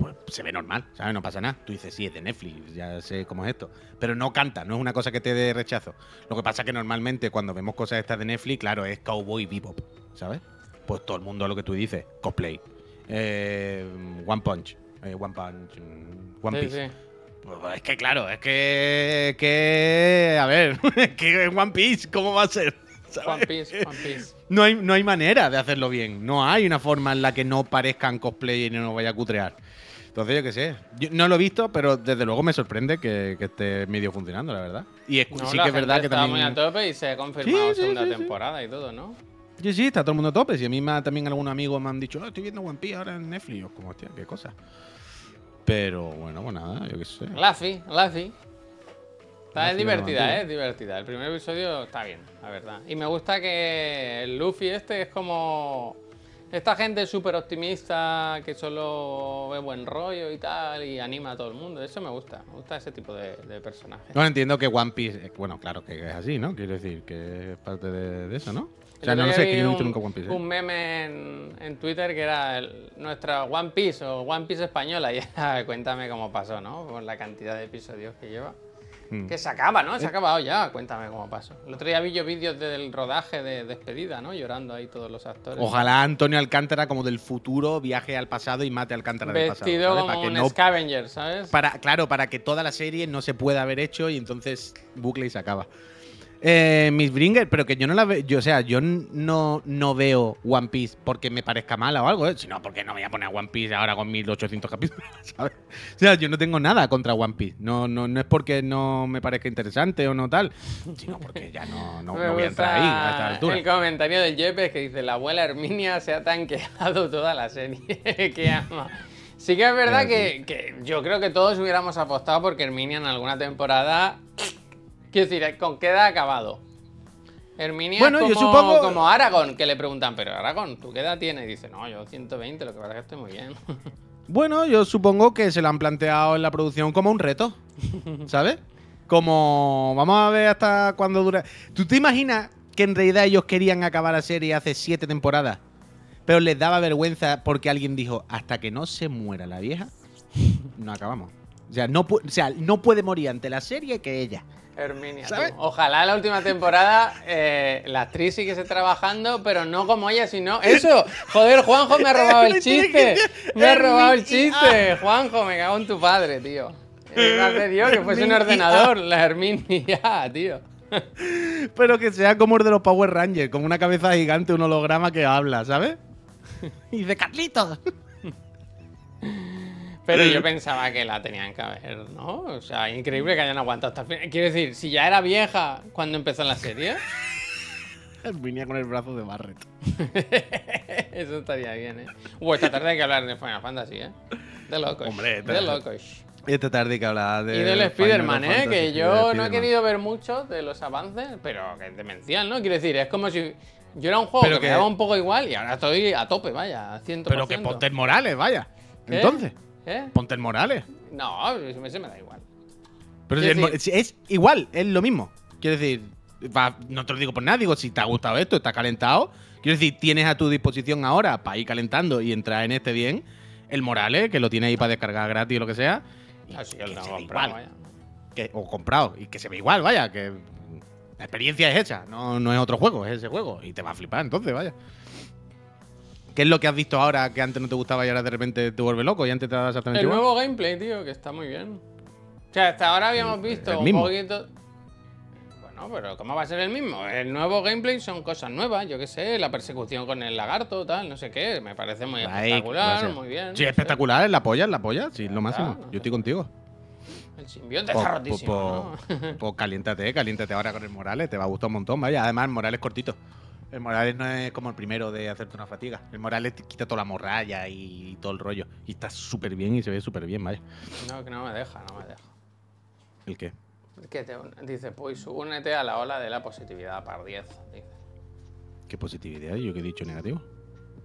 Speaker 1: pues se ve normal, ¿sabes? No pasa nada. Tú dices, sí, es de Netflix, ya sé cómo es esto. Pero no canta, no es una cosa que te dé rechazo. Lo que pasa es que normalmente cuando vemos cosas estas de Netflix, claro, es Cowboy Bebop, ¿sabes? Pues todo el mundo lo que tú dices, cosplay. Eh, One Punch. eh, One Punch. mm, One Piece.
Speaker 2: sí.
Speaker 1: Pues es que claro, es que, que a ver, [laughs] que One Piece, ¿cómo va a ser?
Speaker 2: One Piece, One Piece.
Speaker 1: No hay, no hay manera de hacerlo bien. No hay una forma en la que no parezcan cosplay y no nos vaya a cutrear. Entonces, yo qué sé. Yo no lo he visto, pero desde luego me sorprende que, que esté medio funcionando, la verdad. Y es-
Speaker 2: No,
Speaker 1: sí
Speaker 2: la
Speaker 1: que es verdad que
Speaker 2: está
Speaker 1: también.
Speaker 2: muy a tope y se ha confirmado
Speaker 1: Sí, sí,
Speaker 2: segunda temporada y todo, ¿no?
Speaker 1: Sí, sí, está todo el mundo a tope. Si a mí también algunos amigos me han dicho, "Oh, estoy viendo One Piece ahora en Netflix. Yo, como, hostia, qué cosa. Pero bueno, pues nada, yo qué sé.
Speaker 2: Laffy, Laffy. Está
Speaker 1: Laffy
Speaker 2: es divertida. ¿eh? Es divertida. El primer episodio está bien, la verdad. Y me gusta que el Luffy este es como... Esta gente súper optimista que solo ve buen rollo y tal y anima a todo el mundo. Eso me gusta. Me gusta ese tipo de, de personajes.
Speaker 1: No entiendo que One Piece. eh, Bueno, claro que es así, ¿no? Quiero decir que es parte de, de eso, ¿no? O sea, no lo
Speaker 2: otro
Speaker 1: sé, que yo no he visto nunca One Piece. ¿eh?
Speaker 2: Un meme en, en Twitter que era el- nuestra One Piece o One Piece española. [laughs] Y era, cuéntame cómo pasó, ¿no? Por la cantidad de episodios que lleva.
Speaker 1: Mm.
Speaker 2: Que se acaba, ¿no? Se ha acabado ya. Cuéntame cómo pasó. El otro día vi yo vídeos del rodaje de despedida, ¿no? Llorando ahí todos los actores.
Speaker 1: Ojalá Antonio Alcántara, como del futuro, viaje al pasado y mate a Alcántara del pasado.
Speaker 2: Vestido como
Speaker 1: Para que
Speaker 2: un
Speaker 1: no
Speaker 2: scavenger, ¿sabes?
Speaker 1: para, claro, para que toda la serie no se pueda haber hecho y entonces bucle y se acaba. Eh, Miss Bringer, pero que yo no la veo, yo, o sea, yo no, no veo One Piece porque me parezca mala o algo, ¿eh? sino porque no me voy a poner One Piece ahora con 1800 capítulos, [laughs] ¿sabes? O sea, yo no tengo nada contra One Piece, no, no, no es porque no me parezca interesante o no tal, sino porque ya no, no,
Speaker 2: Me
Speaker 1: no voy a entrar ahí a esta altura.
Speaker 2: El comentario del Yepes que dice: La abuela Herminia se ha tanqueado toda la serie [laughs] que ama. Sí que es verdad que, que yo creo que todos hubiéramos apostado porque Herminia en alguna temporada. Quiero decir, ¿con qué edad ha acabado? Herminia
Speaker 1: Bueno,
Speaker 2: es
Speaker 1: yo
Speaker 2: como,
Speaker 1: supongo-
Speaker 2: como Aragón, que le preguntan, pero Aragón, ¿tú qué edad tienes? Y dice, no, yo 120, lo que pasa es que estoy muy bien. [laughs]
Speaker 1: Bueno, yo supongo que se lo han planteado en la producción como un reto, ¿sabes? Como, vamos a ver hasta cuándo dura. ¿Tú te imaginas que en realidad ellos querían acabar la serie hace siete temporadas, pero les daba vergüenza porque alguien dijo, hasta que no se muera la vieja, no acabamos? O sea, no, pu- o sea, no puede morir ante la serie que ella.
Speaker 2: Herminia.
Speaker 1: ¿Sabes?
Speaker 2: Ojalá la última temporada eh, la actriz siguiese trabajando, pero no como ella, sino. [laughs] ¡Eso! Joder, Juanjo me ha robado el [laughs] chiste. Me ha robado el chiste. Juanjo, me cago en tu padre, tío. Hace Dios que fuese un ordenador, la Herminia, tío.
Speaker 1: Pero que sea como el de los Power Rangers, como una cabeza gigante, un holograma que habla, ¿sabes? [laughs] Y dice, Carlitos.
Speaker 2: Pero yo pensaba que la tenían que ver, ¿no? O sea, increíble que hayan aguantado hasta el final. Quiero decir, si ya era vieja cuando empezó la serie, [laughs]
Speaker 1: Venía con el brazo de Barret. [laughs]
Speaker 2: eso estaría bien, ¿eh? Uh, esta tarde hay que hablar de Final Fantasy, ¿eh? De locos.
Speaker 1: Hombre,
Speaker 2: de locos.
Speaker 1: Esta tarde que hablaba de.
Speaker 2: Y del Spider-Man, ¿eh? Que yo no he querido ver mucho de los avances, pero que es demencial, ¿no? Quiero decir, es como si yo era un juego
Speaker 1: Pero
Speaker 2: que,
Speaker 1: que-
Speaker 2: me daba un poco igual y ahora estoy a tope, vaya, a 100%.
Speaker 1: Pero que ponte Morales, vaya.
Speaker 2: ¿Qué?
Speaker 1: Entonces,
Speaker 2: ¿Eh?
Speaker 1: ponte el Morales.
Speaker 2: No, se me, da igual.
Speaker 1: Pero si el si es igual, es lo mismo. Quiero decir, va- no te lo digo por nada, digo, si te ha gustado esto, está calentado. Quiero decir, tienes a tu disposición ahora para ir calentando y entrar en este bien el Morales, que lo tienes ahí para descargar gratis o lo que sea.
Speaker 2: Así
Speaker 1: que
Speaker 2: que lo
Speaker 1: se
Speaker 2: comprado,
Speaker 1: igual.
Speaker 2: vaya.
Speaker 1: que- o comprado y que se ve igual, vaya, que la experiencia es hecha, no, no es otro juego, es ese juego y te va a flipar entonces, vaya. ¿Qué es lo que has visto ahora que antes no te gustaba y ahora de repente te vuelve loco y antes te da exactamente
Speaker 2: El
Speaker 1: igual?
Speaker 2: nuevo gameplay, tío, que está muy bien. O sea, hasta ahora habíamos visto
Speaker 1: el
Speaker 2: un poquito. Bueno, pero ¿cómo va a ser el mismo? El nuevo gameplay son cosas nuevas, yo qué sé, la persecución con el lagarto, tal, no sé qué. Me parece muy espectacular, muy bien.
Speaker 1: Sí,
Speaker 2: no
Speaker 1: espectacular, es la polla, es la polla, sí, lo máximo.
Speaker 2: no
Speaker 1: Yo estoy contigo.
Speaker 2: El simbionte
Speaker 1: Pues
Speaker 2: está
Speaker 1: pues-
Speaker 2: rotísimo,
Speaker 1: pues-
Speaker 2: ¿no? [laughs]
Speaker 1: pues caliéntate, caliéntate ahora con el Morales, te va a gustar un montón, vaya. Además, el Morales es cortito. El Morales no es como el primero de hacerte una fatiga. El Morales te quita toda la morralla y todo el rollo. Y está súper bien y se ve súper bien, vaya.
Speaker 2: No, que no me deja, no me deja.
Speaker 1: ¿El qué?
Speaker 2: Que te- dice, pues únete a la ola de la positividad par 10. Dice.
Speaker 1: ¿Qué positividad? ¿Yo qué he dicho negativo?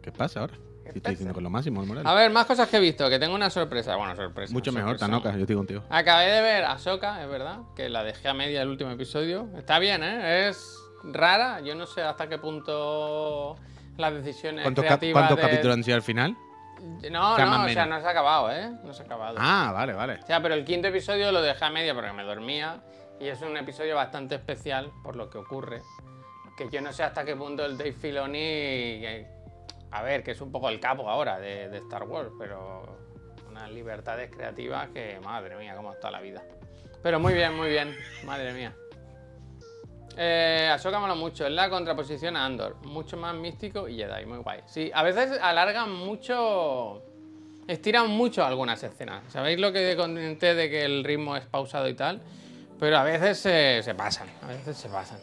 Speaker 1: ¿Qué pasa ahora?
Speaker 2: ¿Qué
Speaker 1: estoy diciendo con lo máximo el Morales.
Speaker 2: A ver, más cosas que he visto, que tengo una sorpresa. Bueno, sorpresa.
Speaker 1: Mucho mejor. Tanoka, yo estoy contigo.
Speaker 2: Acabé de ver a Soka, es verdad, que la dejé a media el último episodio. Está bien, ¿eh? Es rara. Yo no sé hasta qué punto las decisiones
Speaker 1: ¿Cuántos, cap- cuántos
Speaker 2: de-
Speaker 1: capítulos han sido al final?
Speaker 2: No,
Speaker 1: O sea,
Speaker 2: no, o sea, no se ha acabado, ¿eh? No se ha acabado.
Speaker 1: Ah, vale, vale.
Speaker 2: O sea, pero el quinto episodio lo dejé a media porque me dormía y es un episodio bastante especial por lo que ocurre. Que yo no sé hasta qué punto el Dave Filoni, a ver, que es un poco el capo ahora de, de Star Wars, pero unas libertades creativas que, madre mía, cómo está la vida. Pero muy bien, muy bien, madre mía. Eh, Ahsoka mucho, es la contraposición a Andor, mucho más místico y Jedi, muy guay. Sí, a veces alargan mucho, estiran mucho algunas escenas. ¿Sabéis lo que comenté de que el ritmo es pausado y tal? Pero a veces se, pasan, a veces se pasan.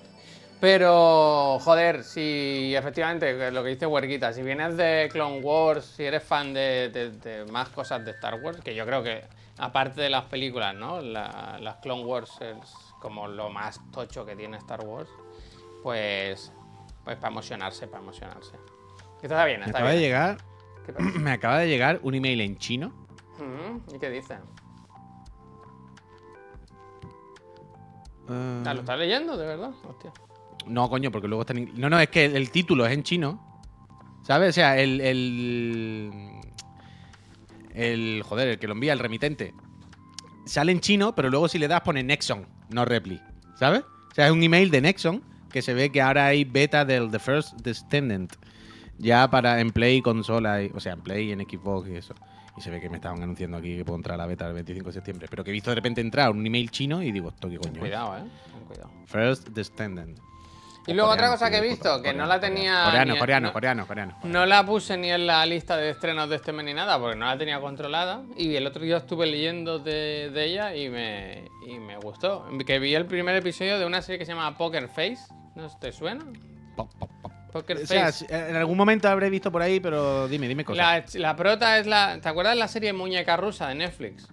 Speaker 2: Pero, joder, si efectivamente, lo que dice Huerguita, si vienes de Clone Wars, si eres fan de, más cosas de Star Wars, que yo creo que, aparte de las películas, ¿no? La- las Clone Wars es como lo más tocho que tiene Star Wars, pues, pues para emocionarse, para emocionarse. Que Está bien,
Speaker 1: Me
Speaker 2: está
Speaker 1: acaba de
Speaker 2: bien.
Speaker 1: llegar.
Speaker 2: ¿Qué pasa? [clears throat]
Speaker 1: Me acaba de llegar un email en chino.
Speaker 2: Ujú, ¿Y qué dice?
Speaker 1: Eh,
Speaker 2: Ah, ¿Lo estás leyendo, de verdad? Hostia.
Speaker 1: No, coño, porque luego está en No, no, es que el, el título es en chino. ¿Sabes? O sea, el, el. el- Joder, el que lo envía, el remitente. Sale en chino, pero luego si le das pone Nexon, no Repli. ¿Sabes? O sea, es un email de Nexon que se ve que ahora hay beta del The First Descendant. Ya para en Play, consola, y- o sea, en Play, en Xbox y eso. Y se ve que me estaban anunciando aquí que puedo entrar a la beta el 25 de septiembre. Pero que he visto de repente entrar un email chino y digo, ¿esto qué coño es?
Speaker 2: Cuidado, eh. Ten Cuidado.
Speaker 1: First Descendant.
Speaker 2: Y luego otra
Speaker 1: Coreano,
Speaker 2: cosa que he visto, que
Speaker 1: coreano,
Speaker 2: no la
Speaker 1: coreano.
Speaker 2: tenía.
Speaker 1: Coreano,
Speaker 2: ni-
Speaker 1: coreano,
Speaker 2: no-
Speaker 1: coreano, coreano.
Speaker 2: No la puse ni en la lista de estrenos de este mes ni nada, porque no la tenía controlada. Y el otro día estuve leyendo de, de ella y me, y me gustó. Que vi el primer episodio de una serie que se llama Poker Face. ¿No te suena?
Speaker 1: Pop, pop, pop.
Speaker 2: Poker
Speaker 1: O sea,
Speaker 2: Face.
Speaker 1: en algún momento habré visto por ahí, pero dime, dime cosas.
Speaker 2: La, la prota es la. ¿Te acuerdas de la serie Muñeca Rusa de Netflix?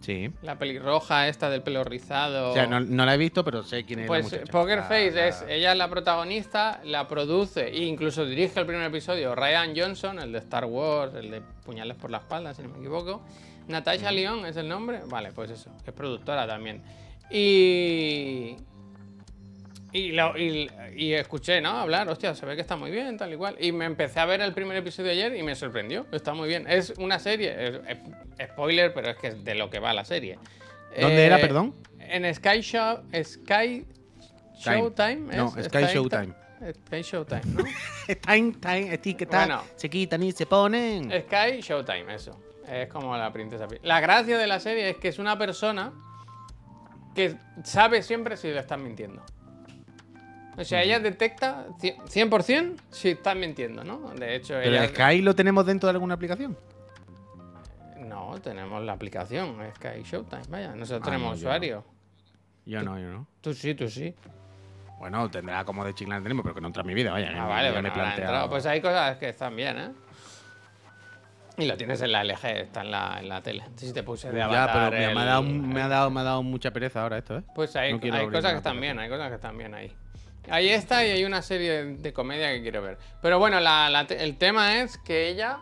Speaker 1: Sí.
Speaker 2: La pelirroja esta del pelo rizado.
Speaker 1: O sea, no, no la he visto, pero sé quién es
Speaker 2: Pues
Speaker 1: la muchacha.
Speaker 2: Poker
Speaker 1: La-
Speaker 2: Face
Speaker 1: la-
Speaker 2: es, ella es la protagonista, la produce e incluso dirige el primer episodio Ryan Johnson, el de Star Wars, el de Puñales por la espalda, si no me equivoco. Natasha Lyon es el nombre, vale, pues eso, es productora también. Y y, lo- y- y escuché, ¿no? Hablar, hostia, se ve que está muy bien, tal y cual. Y me empecé a ver el primer episodio ayer y me sorprendió, está muy bien. Es una serie, es- es- spoiler, pero es que es de lo que va la serie.
Speaker 1: ¿Dónde era,
Speaker 2: Eh,
Speaker 1: perdón?
Speaker 2: En Sky Show, Sky
Speaker 1: Time.
Speaker 2: Showtime.
Speaker 1: No,
Speaker 2: ¿es?
Speaker 1: Sky Showtime.
Speaker 2: Sky Showtime, ¿no? [laughs]
Speaker 1: Time, time, etiqueta,
Speaker 2: Bueno.
Speaker 1: se quitan y se ponen.
Speaker 2: Sky Showtime, eso. Es como la princesa. La gracia de la serie es que es una persona que sabe siempre si le están mintiendo. O sea, ella detecta cien- 100% si están mintiendo, ¿no? De hecho,
Speaker 1: ¿Pero
Speaker 2: ella...
Speaker 1: el Sky lo tenemos dentro de alguna aplicación?
Speaker 2: No, tenemos la aplicación, Sky Showtime. Vaya, nosotros
Speaker 1: Ah,
Speaker 2: tenemos
Speaker 1: no, yo no.
Speaker 2: usuario.
Speaker 1: Yo no, yo no.
Speaker 2: Tú sí, tú sí.
Speaker 1: Bueno, tendrá como de chinglar tenemos, pero que no entra en mi vida, vaya.
Speaker 2: Ah, vale,
Speaker 1: ya
Speaker 2: bueno,
Speaker 1: me planteado-.
Speaker 2: Pues hay cosas que están bien, ¿eh? Y lo tienes en la LG, está en la, en la tele. Si te puse de
Speaker 1: Ya,
Speaker 2: avatar
Speaker 1: pero me, me ha dado, me, ha dado, me ha dado mucha pereza ahora esto, ¿eh?
Speaker 2: Pues hay,
Speaker 1: No
Speaker 2: cosas que están bien, hay cosas que están bien ahí. Ahí está y hay una serie de comedia que quiero ver. Pero bueno, la- el tema es que ella,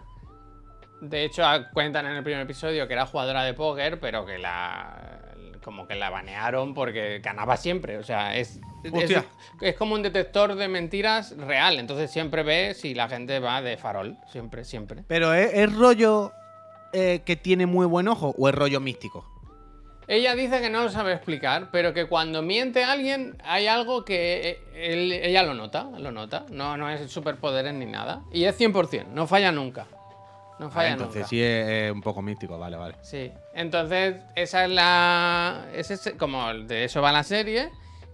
Speaker 2: de hecho, a- cuentan en el primer episodio que era jugadora de póker, pero que la como que la banearon porque ganaba siempre. O sea, es, es,
Speaker 1: Hostia.
Speaker 2: es como un detector de mentiras real. Entonces siempre ve si la gente va de farol. Siempre, siempre.
Speaker 1: Pero ¿es, es rollo eh, que tiene muy buen ojo o es rollo místico?
Speaker 2: Ella dice que no lo sabe explicar, pero que cuando miente alguien hay algo que eh, él- ella lo nota, lo nota. No, no es superpoderes ni nada. Y es 100%, no falla nunca. No
Speaker 1: Ah,
Speaker 2: falla
Speaker 1: entonces
Speaker 2: nunca.
Speaker 1: sí es, es un poco místico, vale, vale.
Speaker 2: Sí. Entonces, esa es la. Ese es como de eso va la serie.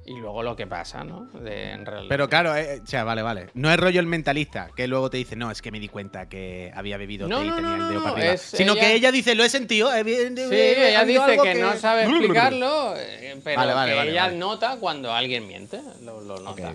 Speaker 2: Y luego lo que pasa, ¿no? De, en real-
Speaker 1: Pero claro, eh, o sea, vale, vale. No es rollo el mentalista, que luego te dice, no, es que me di cuenta que había bebido
Speaker 2: No,
Speaker 1: té y tenía el dedo
Speaker 2: no,
Speaker 1: para arriba. Sino
Speaker 2: ella-
Speaker 1: que ella dice, lo he sentido.
Speaker 2: Sí, ella dice que, no sabe [laughs] explicarlo, eh, pero
Speaker 1: Vale, vale,
Speaker 2: que
Speaker 1: vale,
Speaker 2: ella nota cuando alguien miente. Lo, lo nota.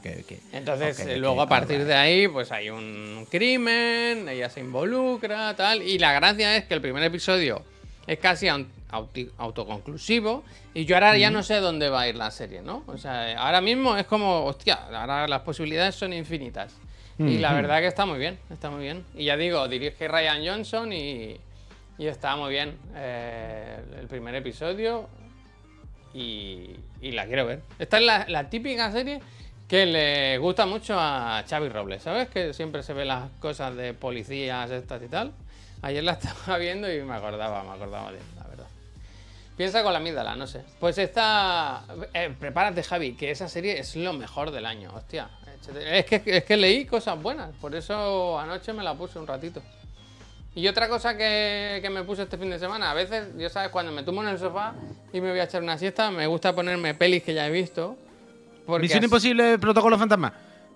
Speaker 2: Entonces, eh, luego a partir de ahí, pues hay un crimen, ella se involucra, tal. Y la gracia es que el primer episodio es casi auti- autoconclusivo. Y yo ahora ya no sé dónde va a ir la serie, ¿no? O sea, ahora mismo es como, hostia, ahora las posibilidades son infinitas. Y la verdad que está muy bien, está muy bien. Y ya digo, dirige Ryan Johnson y, y está muy bien eh, el primer episodio y, y la quiero ver. Esta es la, la típica serie que le gusta mucho a Xavi Robles, ¿sabes? Que siempre se ve las cosas de policías estas y tal. Ayer la [laughs] estaba viendo y me acordaba, me acordaba de. Piensa con la amígdala, no sé. Pues esta... eh, prepárate, Javi, que esa serie es lo mejor del año, hostia. Es que, es que leí cosas buenas, por eso anoche me la puse un ratito. Y otra cosa que, que me puse este fin de semana, a veces, yo sabes, cuando me tumbo en el sofá y me voy a echar una siesta, me gusta ponerme pelis que ya he visto.
Speaker 1: Misión
Speaker 2: así-
Speaker 1: Imposible, Protocolo Fantasma.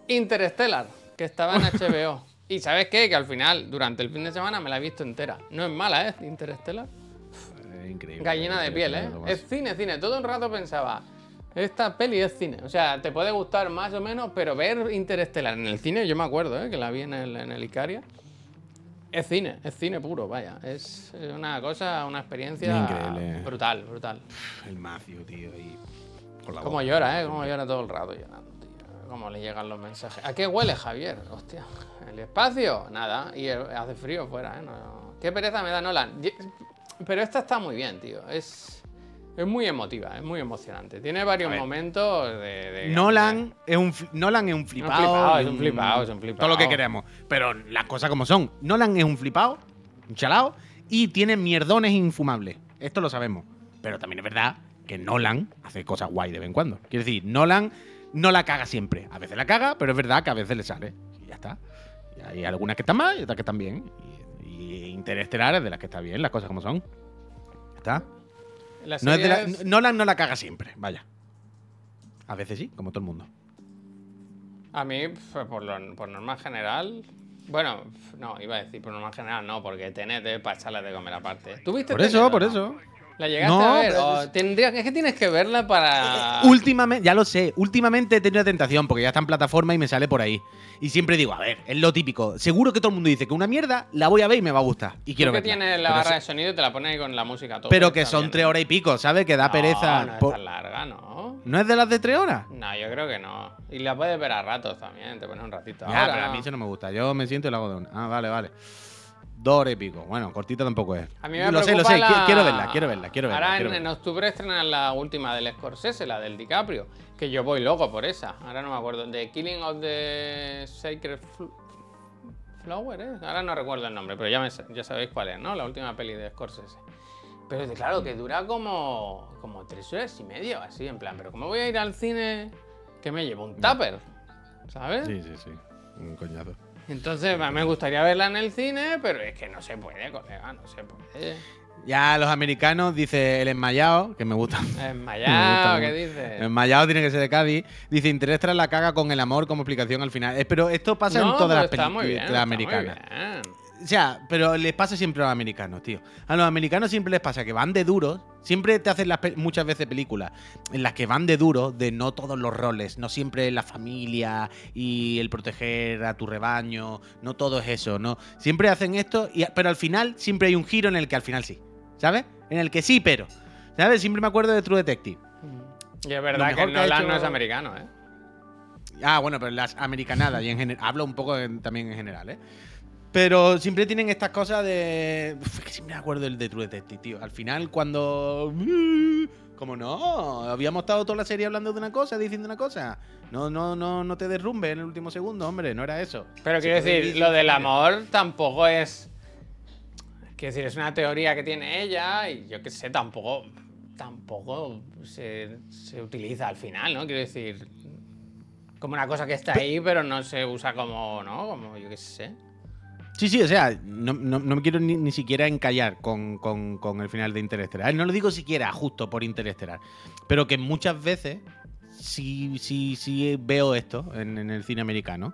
Speaker 2: Interstellar, que estaba en HBO. [laughs] y ¿sabes qué? Que al final, durante el fin de semana, me la he visto entera. No es mala, ¿eh? Interstellar.
Speaker 1: Increíble.
Speaker 2: Gallina de piel, ¿eh? Es cine, cine. Todo el rato pensaba, Esta peli es cine. O sea, te puede gustar más o menos, pero ver Interestelar en el cine, yo me acuerdo, ¿eh? que la vi en el, en el Icaria. Es cine, es cine puro, vaya. Es una cosa, una experiencia
Speaker 1: Increíble.
Speaker 2: brutal, brutal.
Speaker 1: El Matthew, tío, y con la
Speaker 2: Cómo
Speaker 1: boca.
Speaker 2: llora, ¿eh? Cómo llora todo el rato llorando, tío. Cómo le llegan los mensajes. ¿A qué huele, Javier? Hostia. ¿El espacio? Nada. Y hace frío fuera, ¿eh? No- Qué pereza me da Nolan. Pero esta está muy bien, tío. Es, es muy emotiva, es muy emocionante. Tiene varios momentos de... de-
Speaker 1: Nolan es un Nolan es un flipado.
Speaker 2: es un flipado, es un flipado.
Speaker 1: Todo lo que queremos. Pero las cosas como son. Nolan es un flipado, un chalao, y tiene mierdones infumables. Esto lo sabemos. Pero también es verdad que Nolan hace cosas guay de vez en cuando. Quiero decir, Nolan no la caga siempre. A veces la caga, pero es verdad que a veces le sale. Y ya está. Y hay algunas que están mal y otras que están bien. Y, y Interestelar es de las que está bien, las cosas como son. Está.
Speaker 2: La
Speaker 1: No es de la-
Speaker 2: es-
Speaker 1: Nolan no la caga siempre, vaya. A veces sí, como todo el mundo.
Speaker 2: A mí, por, lo- por norma general... Bueno, no, iba a decir por norma general no, porque TNT para echarla de comer aparte. ¿Tuviste
Speaker 1: Por eso, por eso.
Speaker 2: ¿La llegaste
Speaker 1: No,
Speaker 2: a ver?
Speaker 1: pero
Speaker 2: O
Speaker 1: es-
Speaker 2: que tienes que verla para...
Speaker 1: Últimamente, ya lo sé, últimamente he tenido tentación porque ya está en plataforma y me sale por ahí. Y siempre digo, a ver, es lo típico. Seguro que todo el mundo dice que una mierda la voy a ver y me va a gustar. Y quiero
Speaker 2: que tienes la
Speaker 1: Pero
Speaker 2: barra de sonido y te la pones ahí con la música tope,
Speaker 1: Pero que son tres horas y pico, ¿sabes? Que da
Speaker 2: No,
Speaker 1: pereza.
Speaker 2: No, es
Speaker 1: Por-
Speaker 2: tan larga, ¿no?
Speaker 1: ¿No es de las de tres horas?
Speaker 2: No, yo creo que no. Y la puedes ver a ratos también, te pones un ratito.
Speaker 1: Ya,
Speaker 2: Ahora
Speaker 1: pero a mí eso no me gusta. Yo me siento y lo hago de una. Ah, vale, vale. Dos horas y pico. Bueno, cortita tampoco es.
Speaker 2: A mí me
Speaker 1: lo sé, lo sé.
Speaker 2: la-
Speaker 1: qui- Quiero verla, quiero verla, quiero verla.
Speaker 2: Ahora
Speaker 1: quiero
Speaker 2: en, en
Speaker 1: verla.
Speaker 2: octubre estrenan la última del Scorsese, la del DiCaprio. Que yo voy loco por esa. Ahora no me acuerdo. The Killing of the Sacred Fl- Flower, ¿eh? Ahora no recuerdo el nombre, pero ya, me ya sabéis cuál es, ¿no? La última peli de Scorsese. Pero claro, que dura como, como tres horas y medio, así, en plan. Pero ¿cómo voy a ir al cine que me llevo un tupper? ¿Sabes?
Speaker 1: Sí, sí, sí. Un coñazo.
Speaker 2: Entonces me gustaría verla en el cine, pero es que no se puede, colega, no se puede.
Speaker 1: Ya los americanos, dice el enmayado, que me gusta. [laughs]
Speaker 2: Enmayado, ¿qué dices?
Speaker 1: Enmayado tiene que ser de Cádiz. Dice, Interestelar la caga con el amor como explicación al final. Eh, pero esto pasa en todas las películas americanas. O sea, pero les pasa siempre a los americanos, tío. A los americanos siempre les pasa que van de duros. Siempre te hacen las muchas veces películas en las que van de duros, de no todos los roles, no siempre la familia y el proteger a tu rebaño, no todo es eso, ¿no? Siempre hacen esto, y, pero al final siempre hay un giro en el que al final sí, ¿sabes? En el que sí, pero, ¿sabes? Siempre me acuerdo de True Detective.
Speaker 2: Y es verdad que Nolan
Speaker 1: hecho-
Speaker 2: no es americano, ¿eh?
Speaker 1: Ah, bueno, pero las americanadas y en general. Hablo un poco en- también en general, ¿eh? Pero siempre tienen estas cosas de. Uf, es que siempre me acuerdo del de True Detective, tío. Al final, cuando. Como no, habíamos estado toda la serie hablando de una cosa, diciendo una cosa. No, no, no, no te derrumbe en el último segundo, hombre, no era eso.
Speaker 2: Pero quiero decir, lo del amor tampoco es. Quiero decir, es una teoría que tiene ella y yo qué sé, tampoco. Tampoco se, se utiliza al final, ¿no? Quiero decir. Como una cosa que está ahí, pero no se usa como, ¿no? Como yo qué sé.
Speaker 1: Sí, sí, o sea, no, no- me quiero ni, ni siquiera encallar con, con- con el final de Interestelar. No lo digo siquiera justo por Interestelar. Pero que muchas veces sí, sí, sí veo esto en, en el cine americano.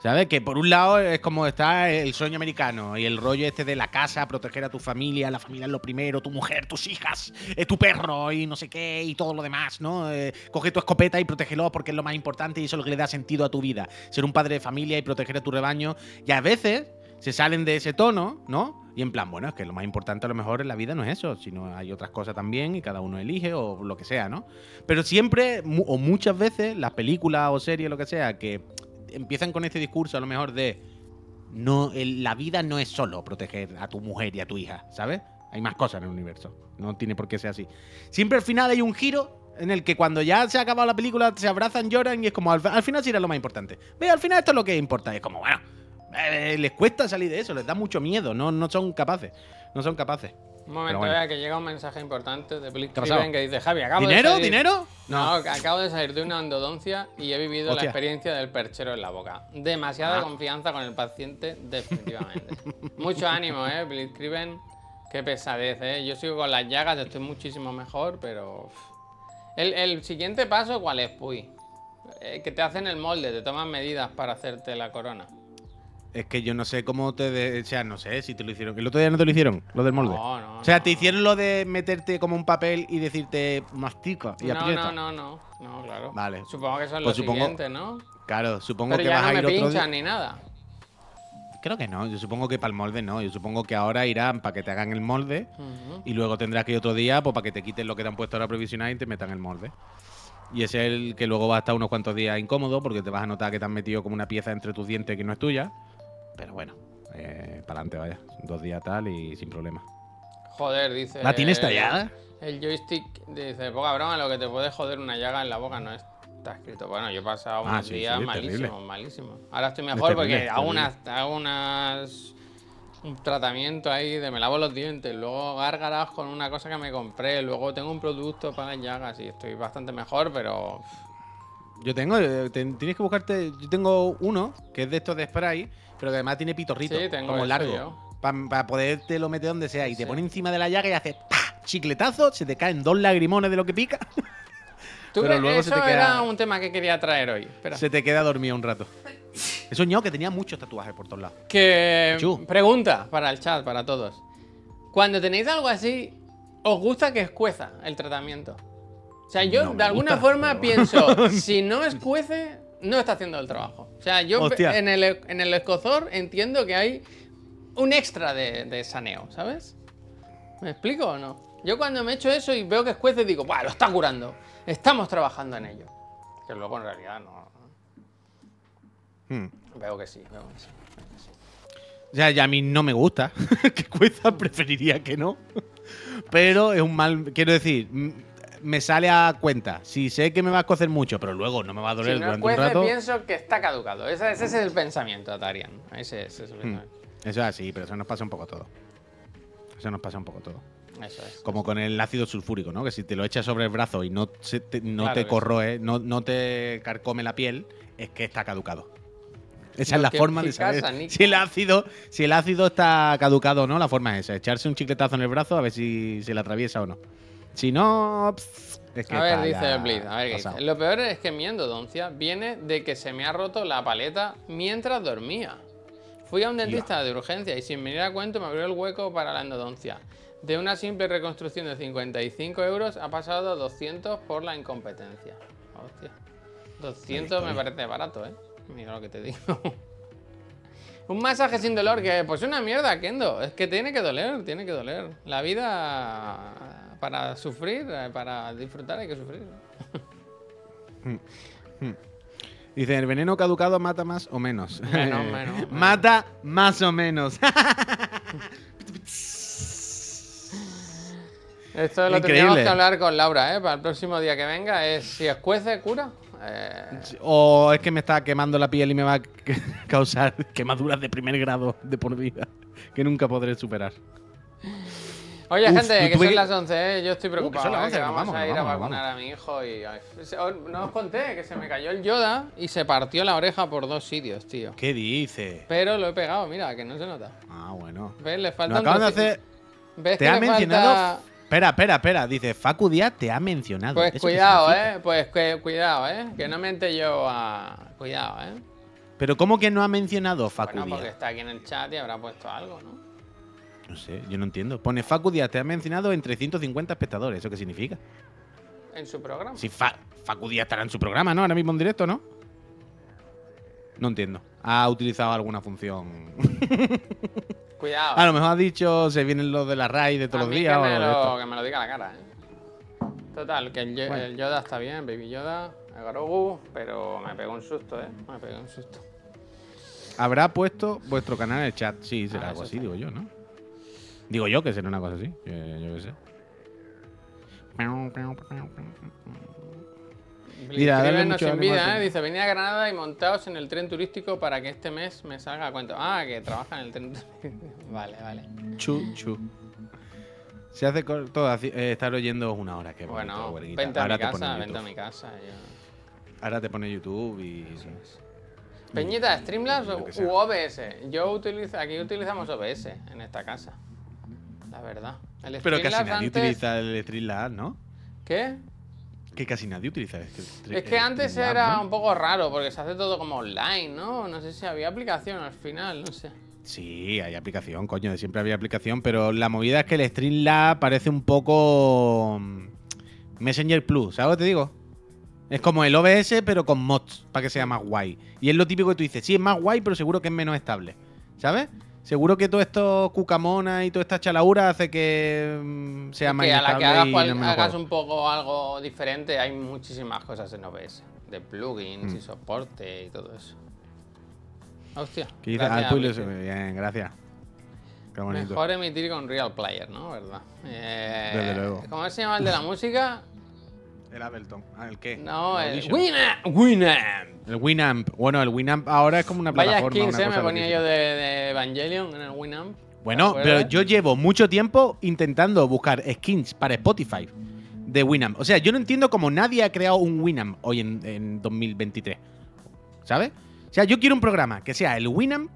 Speaker 1: ¿Sabes? Que por un lado es como está el sueño americano y el rollo este de la casa, proteger a tu familia, la familia es lo primero, tu mujer, tus hijas, eh, tu perro y no sé qué y todo lo demás, ¿no? Eh, coge tu escopeta y protégelo porque es lo más importante y eso es lo que le da sentido a tu vida. Ser un padre de familia y proteger a tu rebaño. Y a veces se salen de ese tono, ¿no? Y en plan, bueno, es que lo más importante a lo mejor en la vida no es eso, sino hay otras cosas también y cada uno elige o lo que sea, ¿no? Pero siempre, o muchas veces, las películas o series, lo que sea, que empiezan con este discurso a lo mejor de no, la vida no es solo proteger a tu mujer y a tu hija, ¿sabes? Hay más cosas en el universo. No tiene por qué ser así. Siempre al final hay un giro en el que cuando ya se ha acabado la película se abrazan, lloran y es como al, al final sí era lo más importante. Ve, al final esto es lo que importa. Es como, bueno, eh, les cuesta salir de eso, les da mucho miedo, no, no son capaces. No son capaces.
Speaker 2: Un momento,
Speaker 1: bueno.
Speaker 2: que llega un mensaje importante de. Triven que dice: Javi, acabo
Speaker 1: ¿Dinero?
Speaker 2: de salir...
Speaker 1: ¿Dinero?
Speaker 2: No, que acabo de salir de una endodoncia y he vivido
Speaker 1: Hostia.
Speaker 2: la experiencia del perchero en la boca. Demasiada
Speaker 1: Ah.
Speaker 2: confianza con el paciente, definitivamente. [laughs] Mucho ánimo, eh, Blitzkriegen. Qué pesadez, eh. Yo sigo con las llagas, estoy muchísimo mejor, pero. el siguiente paso, ¿cuál es, Puy? Eh, que te hacen el molde, te toman medidas para hacerte la corona.
Speaker 1: Es que yo no sé cómo te. de- o sea, no sé si te lo hicieron. ¿El otro día no te lo hicieron? Lo del molde.
Speaker 2: No, no.
Speaker 1: o sea, te
Speaker 2: no.
Speaker 1: hicieron lo de meterte como un papel y decirte mastica y
Speaker 2: No,
Speaker 1: aprieta.
Speaker 2: no, no, no, no, claro.
Speaker 1: Vale.
Speaker 2: Supongo que es
Speaker 1: Pues
Speaker 2: lo
Speaker 1: supongo-
Speaker 2: siguiente, ¿no?
Speaker 1: Claro, supongo
Speaker 2: Pero
Speaker 1: que
Speaker 2: ya
Speaker 1: vas
Speaker 2: no
Speaker 1: a
Speaker 2: me
Speaker 1: ir otro día.
Speaker 2: ni nada.
Speaker 1: Creo que no. Yo supongo que para el molde no. Yo supongo que ahora irán para que te hagan el molde y luego tendrás que ir otro día pues, para que te quiten lo que te han puesto ahora provisional y te metan el molde. Y ese es el que luego va a estar unos cuantos días incómodo porque te vas a notar que te han metido como una pieza entre tus dientes que no es tuya. Pero bueno, para adelante vaya. Dos días tal y sin problema.
Speaker 2: Joder, dice.
Speaker 1: ¿La tienes tallada?
Speaker 2: El joystick dice, poca broma, lo que te puede joder una llaga en la boca no está escrito. Bueno, yo he pasado
Speaker 1: Ah,
Speaker 2: unos
Speaker 1: sí,
Speaker 2: días
Speaker 1: sí,
Speaker 2: malísimos, malísimos. Ahora estoy mejor porque hago unas, hago unas un tratamiento ahí de me lavo los dientes, luego gárgaras con una cosa que me compré, luego tengo un producto para las llagas y estoy bastante mejor, pero
Speaker 1: Yo tengo, eh, te- tienes que buscarte. Yo tengo uno que es de estos de spray, pero que además tiene pitorrito,
Speaker 2: Sí, tengo
Speaker 1: como largo. Para poderte lo meter donde sea. Y te pone encima de la llaga y hace ¡pah! chicletazo, se te caen dos lagrimones de lo que pica. [laughs]
Speaker 2: tú
Speaker 1: Pero luego se
Speaker 2: eso
Speaker 1: te queda-
Speaker 2: era un tema que quería traer hoy. Espera.
Speaker 1: Se te queda dormido un rato. He soñado que tenía muchos tatuajes por todos lados.
Speaker 2: Que pregunta para el chat, para todos. Cuando tenéis algo así, ¿os gusta que escueza el tratamiento? O sea, yo
Speaker 1: No
Speaker 2: de alguna
Speaker 1: gusta,
Speaker 2: forma
Speaker 1: pero-
Speaker 2: pienso, [laughs] si no escuece, no está haciendo el trabajo. O sea, yo
Speaker 1: Hostia.
Speaker 2: en el, en el escozor entiendo que hay un extra de, de saneo, ¿sabes? ¿Me explico o no? Yo cuando me echo eso y veo que escuece, digo, ¡buah, lo está curando! Estamos trabajando en ello. Que luego en realidad no.
Speaker 1: Hmm.
Speaker 2: Veo que sí, veo que sí.
Speaker 1: sea, ya a mí no me gusta [laughs] que cueza, preferiría que no. Pero es un mal. Quiero decir, me sale a cuenta. Si sé que me va a cocer mucho, pero luego no me va a doler
Speaker 2: Si no
Speaker 1: durante un
Speaker 2: escuece,
Speaker 1: rato.
Speaker 2: pienso que está caducado. Ese, ese es el pensamiento, Atarian. Ese, ese es el
Speaker 1: Hmm.
Speaker 2: pensamiento.
Speaker 1: Eso es así, pero eso nos pasa un poco todo. Eso nos pasa un poco todo.
Speaker 2: Eso es.
Speaker 1: Como con el ácido sulfúrico, ¿no? Que si te lo echas sobre el brazo y no, se te, no
Speaker 2: Claro
Speaker 1: te
Speaker 2: sí.
Speaker 1: corroe, no, no te carcome la piel, es que está caducado. Esa es la forma de saber si el ácido, si el ácido está caducado o no. La forma es esa, echarse un chicletazo en el brazo a ver si se le atraviesa o no. Si no, pss, es que
Speaker 2: A ver, dice Blitz, a ver dice. Lo peor es que mi endodoncia viene de que se me ha roto la paleta mientras dormía. Fui a un dentista de urgencia y sin venir a cuento me abrió el hueco para la endodoncia. De una simple reconstrucción de 55 euros ha pasado a 200 por la incompetencia. Hostia. 200 me parece barato, ¿eh? Mira lo que te digo. [laughs] Un masaje sin dolor, que pues una mierda, Kendo. Es que tiene que doler, tiene que doler. La vida para sufrir, eh, para disfrutar hay que sufrir. [laughs]
Speaker 1: Dice, el veneno caducado mata más o menos.
Speaker 2: Menos, menos, [laughs] menos.
Speaker 1: Mata más o menos. [laughs]
Speaker 2: Esto lo
Speaker 1: Increíble.
Speaker 2: tendríamos que hablar con Laura, ¿eh? Para el próximo día que venga. Es si escuece, cura. Eh,
Speaker 1: o es que me está quemando la piel y me va a causar quemaduras de primer grado de por vida. Que nunca podré superar.
Speaker 2: Oye,
Speaker 1: Uf,
Speaker 2: gente,
Speaker 1: yo
Speaker 2: que
Speaker 1: tuve
Speaker 2: son
Speaker 1: que-
Speaker 2: las 11, ¿eh? Yo estoy preocupado.
Speaker 1: son las
Speaker 2: ¿eh?
Speaker 1: 11,
Speaker 2: que vamos,
Speaker 1: vamos,
Speaker 2: a ir a
Speaker 1: vamos,
Speaker 2: vacunar a mi hijo y. os- No os conté que se me cayó el Yoda y se partió la oreja por dos sitios, tío.
Speaker 1: ¿Qué dice?
Speaker 2: Pero lo he pegado, mira, que no se nota.
Speaker 1: Ah, bueno.
Speaker 2: ¿Ves? Le falta
Speaker 1: Nos
Speaker 2: un
Speaker 1: de hacer.
Speaker 2: ¿Ves
Speaker 1: Te
Speaker 2: que
Speaker 1: ha mencionado.
Speaker 2: falta-
Speaker 1: Espera, espera, espera. Dice, Facu Díaz te ha mencionado.
Speaker 2: Pues
Speaker 1: ¿Eso qué
Speaker 2: cuidado, eh. Pues que, cuidado, eh. Que no mente yo a. Cuidado, eh.
Speaker 1: Pero ¿cómo que no ha mencionado Facu
Speaker 2: Bueno, porque está aquí en el chat y habrá puesto algo, ¿no?
Speaker 1: No sé, yo no entiendo. Pone Facu Díaz te ha mencionado entre 150 espectadores. ¿Eso qué significa?
Speaker 2: En su programa.
Speaker 1: Si Fa- Facu Díaz estará en su programa, ¿no? Ahora mismo en directo, ¿no? No entiendo. Ha utilizado alguna función. [laughs]
Speaker 2: Cuidado.
Speaker 1: A lo mejor ha dicho se vienen los de la RAI de todos
Speaker 2: A
Speaker 1: los días
Speaker 2: que me, lo, que me lo diga la cara, ¿eh? Total, que el, Yo-
Speaker 1: Bueno.
Speaker 2: el Yoda está bien, Baby Yoda, el Grogu, pero me pegó un susto, ¿eh? Me pegó un susto.
Speaker 1: Habrá puesto vuestro canal en el chat. Sí, será
Speaker 2: Ah,
Speaker 1: algo así, digo yo, ¿no? Digo yo que será una cosa así. Yo, yo qué sé. Mira, mucho
Speaker 2: vida,
Speaker 1: al-
Speaker 2: ¿eh? Dice, venía a Granada y montaos en el tren turístico para que este mes me salga a cuento. Ah, que trabaja en el tren turístico. [laughs] Vale, vale.
Speaker 1: Chu, chu. Se hace haci- eh, estar oyendo una hora. Qué bonito,
Speaker 2: Bueno, vente a
Speaker 1: Ahora
Speaker 2: mi
Speaker 1: te pone
Speaker 2: casa,
Speaker 1: YouTube.
Speaker 2: vente a mi casa. yo-
Speaker 1: Ahora te pone YouTube y.
Speaker 2: Peñita, Streamlabs o-
Speaker 1: que
Speaker 2: u OBS. Yo utilizo, aquí utilizamos OBS en esta casa. La verdad. El
Speaker 1: Pero casi
Speaker 2: Streamlabs
Speaker 1: nadie
Speaker 2: antes-
Speaker 1: utiliza el Streamlabs, ¿no?
Speaker 2: ¿Qué?
Speaker 1: Que casi nadie utiliza este.
Speaker 2: Es que antes era un poco raro porque se hace todo como online, ¿no? No sé si había aplicación al final, no sé.
Speaker 1: Sí, hay aplicación, coño, siempre había aplicación, pero la movida es que el Streamlab parece un poco mm, Messenger Plus, ¿sabes lo que te digo? Es como el OBS, pero con mods, para que sea más guay. Y es lo típico que tú dices, sí, es más guay, pero seguro que es menos estable, ¿sabes? Seguro que todo esto cucamona y toda esta chalaura hace que mm, sea más
Speaker 2: Que a la que hagas, cual-
Speaker 1: no
Speaker 2: un poco algo diferente, hay muchísimas cosas en OBS. De plugins
Speaker 1: Mm.
Speaker 2: y soporte y todo eso. Hostia.
Speaker 1: ¿Qué dices?
Speaker 2: gracias,
Speaker 1: Ah, lo-
Speaker 2: Miki.
Speaker 1: Bien, gracias. Qué bonito.
Speaker 2: Mejor emitir con Real Player, ¿no? ¿Verdad? Eh,
Speaker 1: Desde luego.
Speaker 2: ¿Cómo se llama el de la música?
Speaker 1: El Ableton. Ah, ¿el qué?
Speaker 2: No, el
Speaker 1: Audition.
Speaker 2: Winamp. Winamp.
Speaker 1: El Winamp. Bueno, el Winamp ahora es como una
Speaker 2: Vaya
Speaker 1: plataforma.
Speaker 2: skins,
Speaker 1: una
Speaker 2: eh, me ponía yo de, de Evangelion en el Winamp.
Speaker 1: Bueno,
Speaker 2: ¿Te
Speaker 1: pero yo llevo mucho tiempo intentando buscar skins para Spotify de Winamp. O sea, yo no entiendo cómo nadie ha creado un Winamp hoy en, en 2023. ¿Sabes? O sea, yo quiero un programa que sea el Winamp,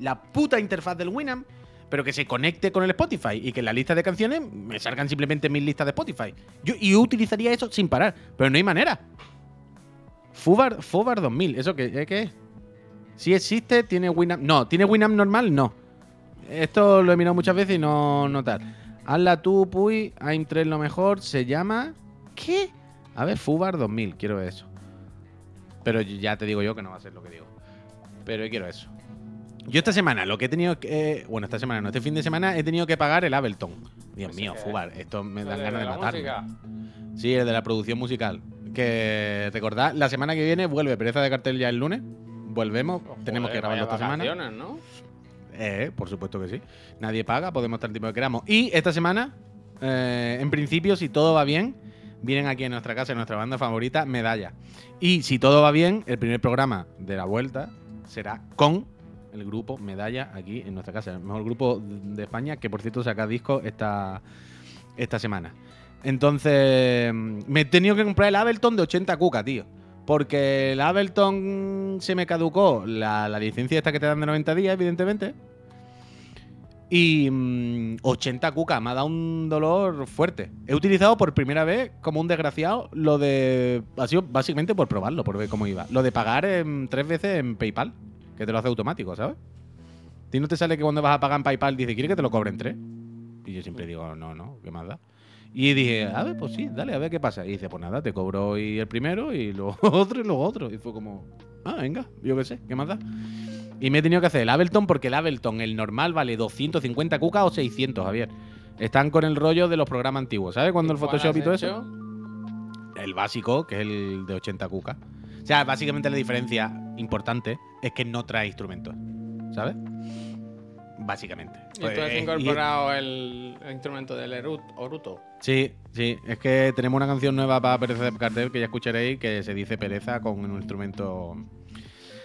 Speaker 1: la puta interfaz del Winamp, pero que se conecte con el Spotify y que en la lista de canciones me salgan simplemente mis listas de Spotify. Yo, y utilizaría eso sin parar, pero no hay manera. Fubar, Fubar 2000, ¿eso qué, eh, qué es? Si existe, tiene Winamp. No, ¿tiene Winamp normal? No. Esto lo he mirado muchas veces y no, no tal. Hazla tú, Puy. AIM 3 lo mejor. Se llama. ¿Qué? A ver, Fubar 2000. Quiero ver eso. Pero ya te digo yo que no va a ser lo que digo. Pero yo quiero eso. Yo esta semana lo que he tenido que. bueno, esta semana no, este fin de semana he tenido que pagar el Ableton. Dios
Speaker 2: ¿Ese
Speaker 1: mío? Fubar. Esto me
Speaker 2: ¿El
Speaker 1: ganas de
Speaker 2: la
Speaker 1: matarme.
Speaker 2: música?
Speaker 1: Sí, el de la producción musical. Que recordad, la semana que viene vuelve Pereza de Cartel ya el lunes. Volvemos. Tenemos que grabarlo esta semana.
Speaker 2: ¿no?
Speaker 1: Eh, por supuesto que sí. Nadie paga, podemos estar el tiempo que queramos. Y esta semana, eh, en principio, si todo va bien, vienen aquí en nuestra casa, en nuestra banda favorita, Medalla. Y si todo va bien, el primer programa de la vuelta será con el grupo Medalla aquí en nuestra casa. El mejor grupo de España, que por cierto saca disco esta, esta semana. Entonces, mm, me he tenido que comprar el Ableton de 80 cuca, tío. Porque el Ableton se me caducó la, la licencia esta que te dan de 90 días, evidentemente. Y mm, 80 cuca, me ha dado un dolor fuerte. He utilizado por primera vez, como un desgraciado, lo de. Ha sido básicamente por probarlo, por ver cómo iba. Lo de pagar en- tres veces en PayPal, que te lo hace automático, ¿sabes? ¿A ti no te sale que cuando vas a pagar en PayPal dice, ¿quiere que te lo cobren tres? Y yo siempre digo, no, no, ¿qué más da? Y dije, a ver, pues sí, dale, a ver qué pasa. Y dice, pues nada, te cobro hoy el primero y luego [laughs] otro y luego otro. Y fue como, ah, venga, yo qué sé, ¿qué más da? Y me he tenido que hacer el Ableton porque el Ableton, el normal, vale 250 cucas o 600, Javier. Están con el rollo de los programas antiguos, ¿sabes? Cuando el
Speaker 2: ¿Cuál
Speaker 1: Photoshop y todo eso. El básico, que es el de 80 cucas. O sea, básicamente la diferencia importante es que no trae instrumentos, ¿sabes? Básicamente.
Speaker 2: Y
Speaker 1: Pues,
Speaker 2: tú has
Speaker 1: eh, y-
Speaker 2: incorporado el, el instrumento del Erut, Oruto.
Speaker 1: Sí, sí. Es que tenemos una canción nueva para Pereza de Cartel que ya escucharéis que se dice pereza con un instrumento. Un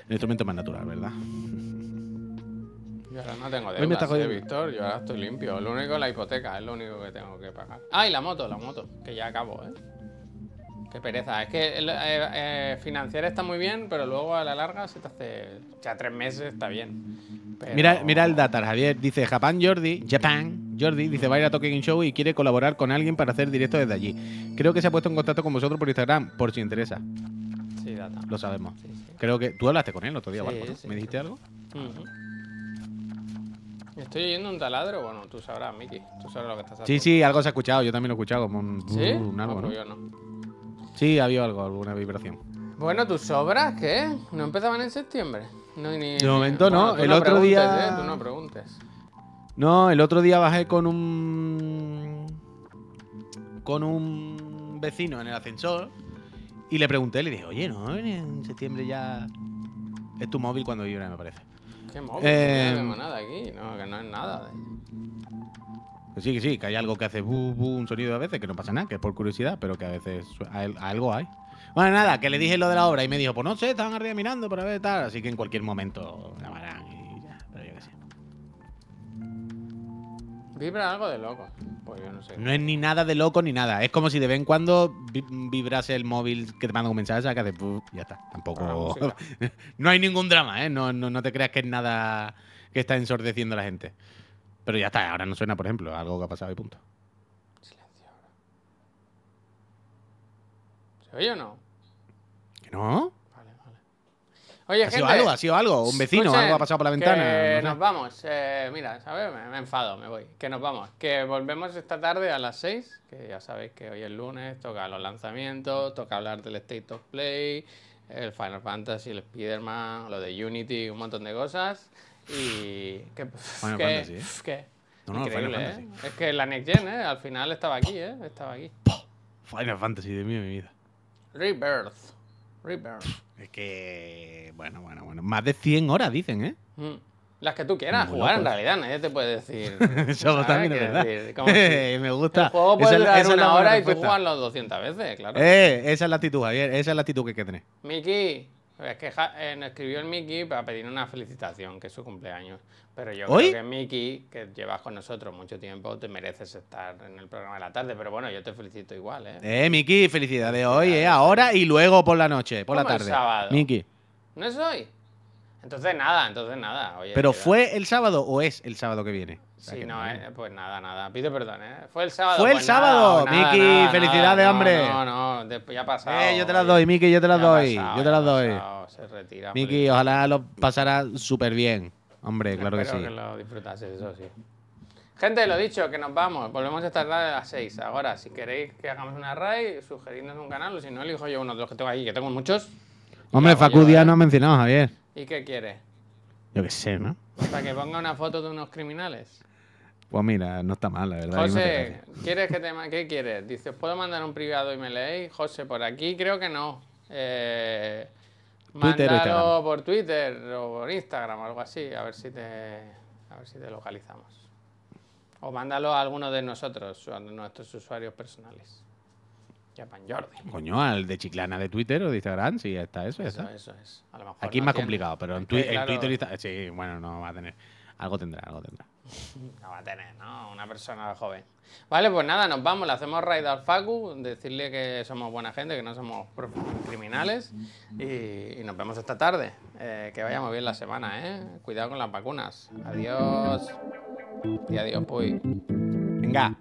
Speaker 1: instrumento más natural, ¿verdad?
Speaker 2: Yo ahora no tengo
Speaker 1: Hoy me
Speaker 2: deudas,
Speaker 1: está
Speaker 2: eh. Víctor. Yo ahora estoy limpio. Lo único es la hipoteca, es lo único que tengo que pagar. Ah, y la moto, la moto, que ya acabo, ¿eh? Qué pereza. Es que el- eh, eh, financiar está muy bien, pero luego a la larga se te hace. Ya tres meses está bien. Pero-
Speaker 1: Mira, mira el datar, Javier. Dice Japan Jordi, Japan Jordi, dice va a ir a Tokyo Game Show y quiere colaborar con alguien para hacer directo desde allí. Creo que se ha puesto en contacto con vosotros por Instagram, por si interesa.
Speaker 2: Sí, data.
Speaker 1: Lo sabemos.
Speaker 2: Sí, sí.
Speaker 1: Creo que tú hablaste con él el otro día,
Speaker 2: Sí,
Speaker 1: ¿no?
Speaker 2: sí,
Speaker 1: ¿Me dijiste algo?
Speaker 2: Ujú. ¿Estoy oyendo un taladro? Bueno, tú sabrás, Miki. Tú sabrás lo que estás
Speaker 1: Sí,
Speaker 2: haciendo.
Speaker 1: sí, algo se ha escuchado. Yo también lo he escuchado, como un,
Speaker 2: ¿Sí?
Speaker 1: un algo,
Speaker 2: No,
Speaker 1: ¿no?
Speaker 2: pues yo no.
Speaker 1: Sí, ha habido algo, alguna vibración.
Speaker 2: Bueno, tus obras, ¿qué? ¿No empezaban en septiembre? No, ni,
Speaker 1: De momento no, el otro día-
Speaker 2: ¿eh? Tú no preguntes.
Speaker 1: No, el otro día bajé con un. con un vecino en el ascensor y le pregunté, le dije, oye, ¿no? En septiembre ya. Es tu móvil cuando vibra, me parece.
Speaker 2: ¿Qué móvil?
Speaker 1: Eh,
Speaker 2: no tengo nada aquí. No, que no es nada.
Speaker 1: Que sí, que sí, que hay algo que hace bu, bu, un sonido a veces, que no pasa nada, que es por curiosidad, pero que a veces algo hay. Bueno, nada, que le dije lo de la obra y me dijo, pues no sé, estaban arriba mirando para ver tal, así que en cualquier momento grabarán y ya, pero yo qué sé.
Speaker 2: Vibra algo de loco. Pues yo no sé.
Speaker 1: No es ni nada de loco ni nada. Es como si de vez en cuando vi- vibrase el móvil que te manda un mensaje, que hace ya está.
Speaker 2: Ah,
Speaker 1: Tampoco. [laughs]
Speaker 2: música.
Speaker 1: no hay ningún drama, ¿eh? No, no, no te creas que es nada que está ensordeciendo a la gente. Pero ya está, ahora no suena, por ejemplo, algo que ha pasado y punto.
Speaker 2: Silencio ahora. ¿Se oye o no?
Speaker 1: ¿Que no?
Speaker 2: Vale, vale. Oye,
Speaker 1: ¿Ha sido algo? ¿Ha sido algo? ¿Un vecino?
Speaker 2: escuchen,
Speaker 1: ¿Algo ha pasado por la
Speaker 2: que
Speaker 1: ventana? No sé.
Speaker 2: nos vamos. Eh, mira, ¿sabes? Me, me enfado, me voy. Que nos vamos. Que volvemos esta tarde a las 6. Que ya sabéis que hoy es lunes, toca los lanzamientos, toca hablar del State of Play, el Final Fantasy, el Spider-Man, lo de Unity, un montón de cosas. Y. Que,
Speaker 1: Final
Speaker 2: que-
Speaker 1: Fantasy, ¿eh?
Speaker 2: que-
Speaker 1: No, no,
Speaker 2: increíble,
Speaker 1: Final
Speaker 2: ¿eh? Es que la Next Gen, ¿eh? Al final estaba aquí, ¿eh? Estaba aquí.
Speaker 1: Final Fantasy de mí, mi vida.
Speaker 2: Rebirth. Rebirth.
Speaker 1: Es que. Bueno, bueno, bueno. Más de 100 horas dicen, ¿eh?
Speaker 2: Mm. Las que tú quieras
Speaker 1: Muy
Speaker 2: jugar, en realidad, nadie te puede decir. [laughs]
Speaker 1: Eso también es verdad.
Speaker 2: decir, como si- [laughs]
Speaker 1: me gusta.
Speaker 2: El juego puede
Speaker 1: Esa
Speaker 2: durar
Speaker 1: esa
Speaker 2: una hora y tú jugarlo 200 veces, claro.
Speaker 1: Eh, esa es la actitud, Javier. Esa es la actitud que hay que tener.
Speaker 2: Miki, es que eh, nos escribió el Miki para pedir una felicitación, que es su cumpleaños. Pero yo
Speaker 1: ¿Hoy?
Speaker 2: creo que Miki, que llevas con nosotros mucho tiempo, te mereces estar en el programa de la tarde. Pero bueno, yo te felicito igual, ¿eh?
Speaker 1: Eh, Miki, felicidades hoy, eh. Ahora y luego por la noche, por la
Speaker 2: ¿Cómo el
Speaker 1: tarde.
Speaker 2: sábado?
Speaker 1: Miki.
Speaker 2: ¿No es hoy? Entonces nada, entonces nada. Oye,
Speaker 1: ¿Pero
Speaker 2: queda-
Speaker 1: fue el sábado o es el sábado que viene? O sea,
Speaker 2: Sí,
Speaker 1: que
Speaker 2: no, eh, pues nada, nada. Pido perdón, ¿eh? Fue el sábado.
Speaker 1: Fue el
Speaker 2: pues
Speaker 1: sábado, Miki, felicidades, hombre.
Speaker 2: No, no, después ya ha pasado.
Speaker 1: Eh, yo te las doy, Miki, yo te las doy.
Speaker 2: pasado,
Speaker 1: yo te las doy.
Speaker 2: pasado, Se retira.
Speaker 1: Miki, ojalá lo pasara súper bien. Hombre, claro que sí.
Speaker 2: que lo disfrutases, eso sí. Gente, lo dicho, que nos vamos. Volvemos esta tarde a las 6. Ahora, si queréis que hagamos una raid, sugeridnos un canal, o si no, elijo yo uno de los que tengo aquí, que tengo muchos.
Speaker 1: Hombre, Facu Díaz
Speaker 2: ¿eh?
Speaker 1: no ha mencionado, Javier.
Speaker 2: ¿Y qué quiere?
Speaker 1: Yo qué sé, ¿no?
Speaker 2: ¿Para que ponga una foto de unos criminales?
Speaker 1: Pues mira, no está mal, la verdad.
Speaker 2: José. ¿quieres que te ¿qué quieres? Dice, ¿os puedo mandar un privado y me leéis? José, por aquí creo que no. Eh,
Speaker 1: Twitter
Speaker 2: mándalo por Twitter o por Instagram o algo así, a ver si te, a ver si te localizamos. O mándalo a alguno de nosotros, a nuestros usuarios personales. Llaman Jordi.
Speaker 1: Coño, al de Chiclana de Twitter o de Instagram, sí, está, eso, ya
Speaker 2: Eso,
Speaker 1: está.
Speaker 2: eso es. A lo mejor
Speaker 1: Aquí es más
Speaker 2: tiene.
Speaker 1: complicado, pero en, Twitter Sí, bueno, no va a tener. Algo tendrá, algo tendrá. [laughs]
Speaker 2: No va a tener, ¿no? Una persona joven. Vale, pues nada, nos vamos. Le hacemos raid al Facu, decirle que somos buena gente, que no somos criminales. Y, y nos vemos esta tarde. Eh, que vayamos bien la semana, ¿eh? Cuidado con las vacunas. Adiós. Y adiós, pues.
Speaker 1: Venga.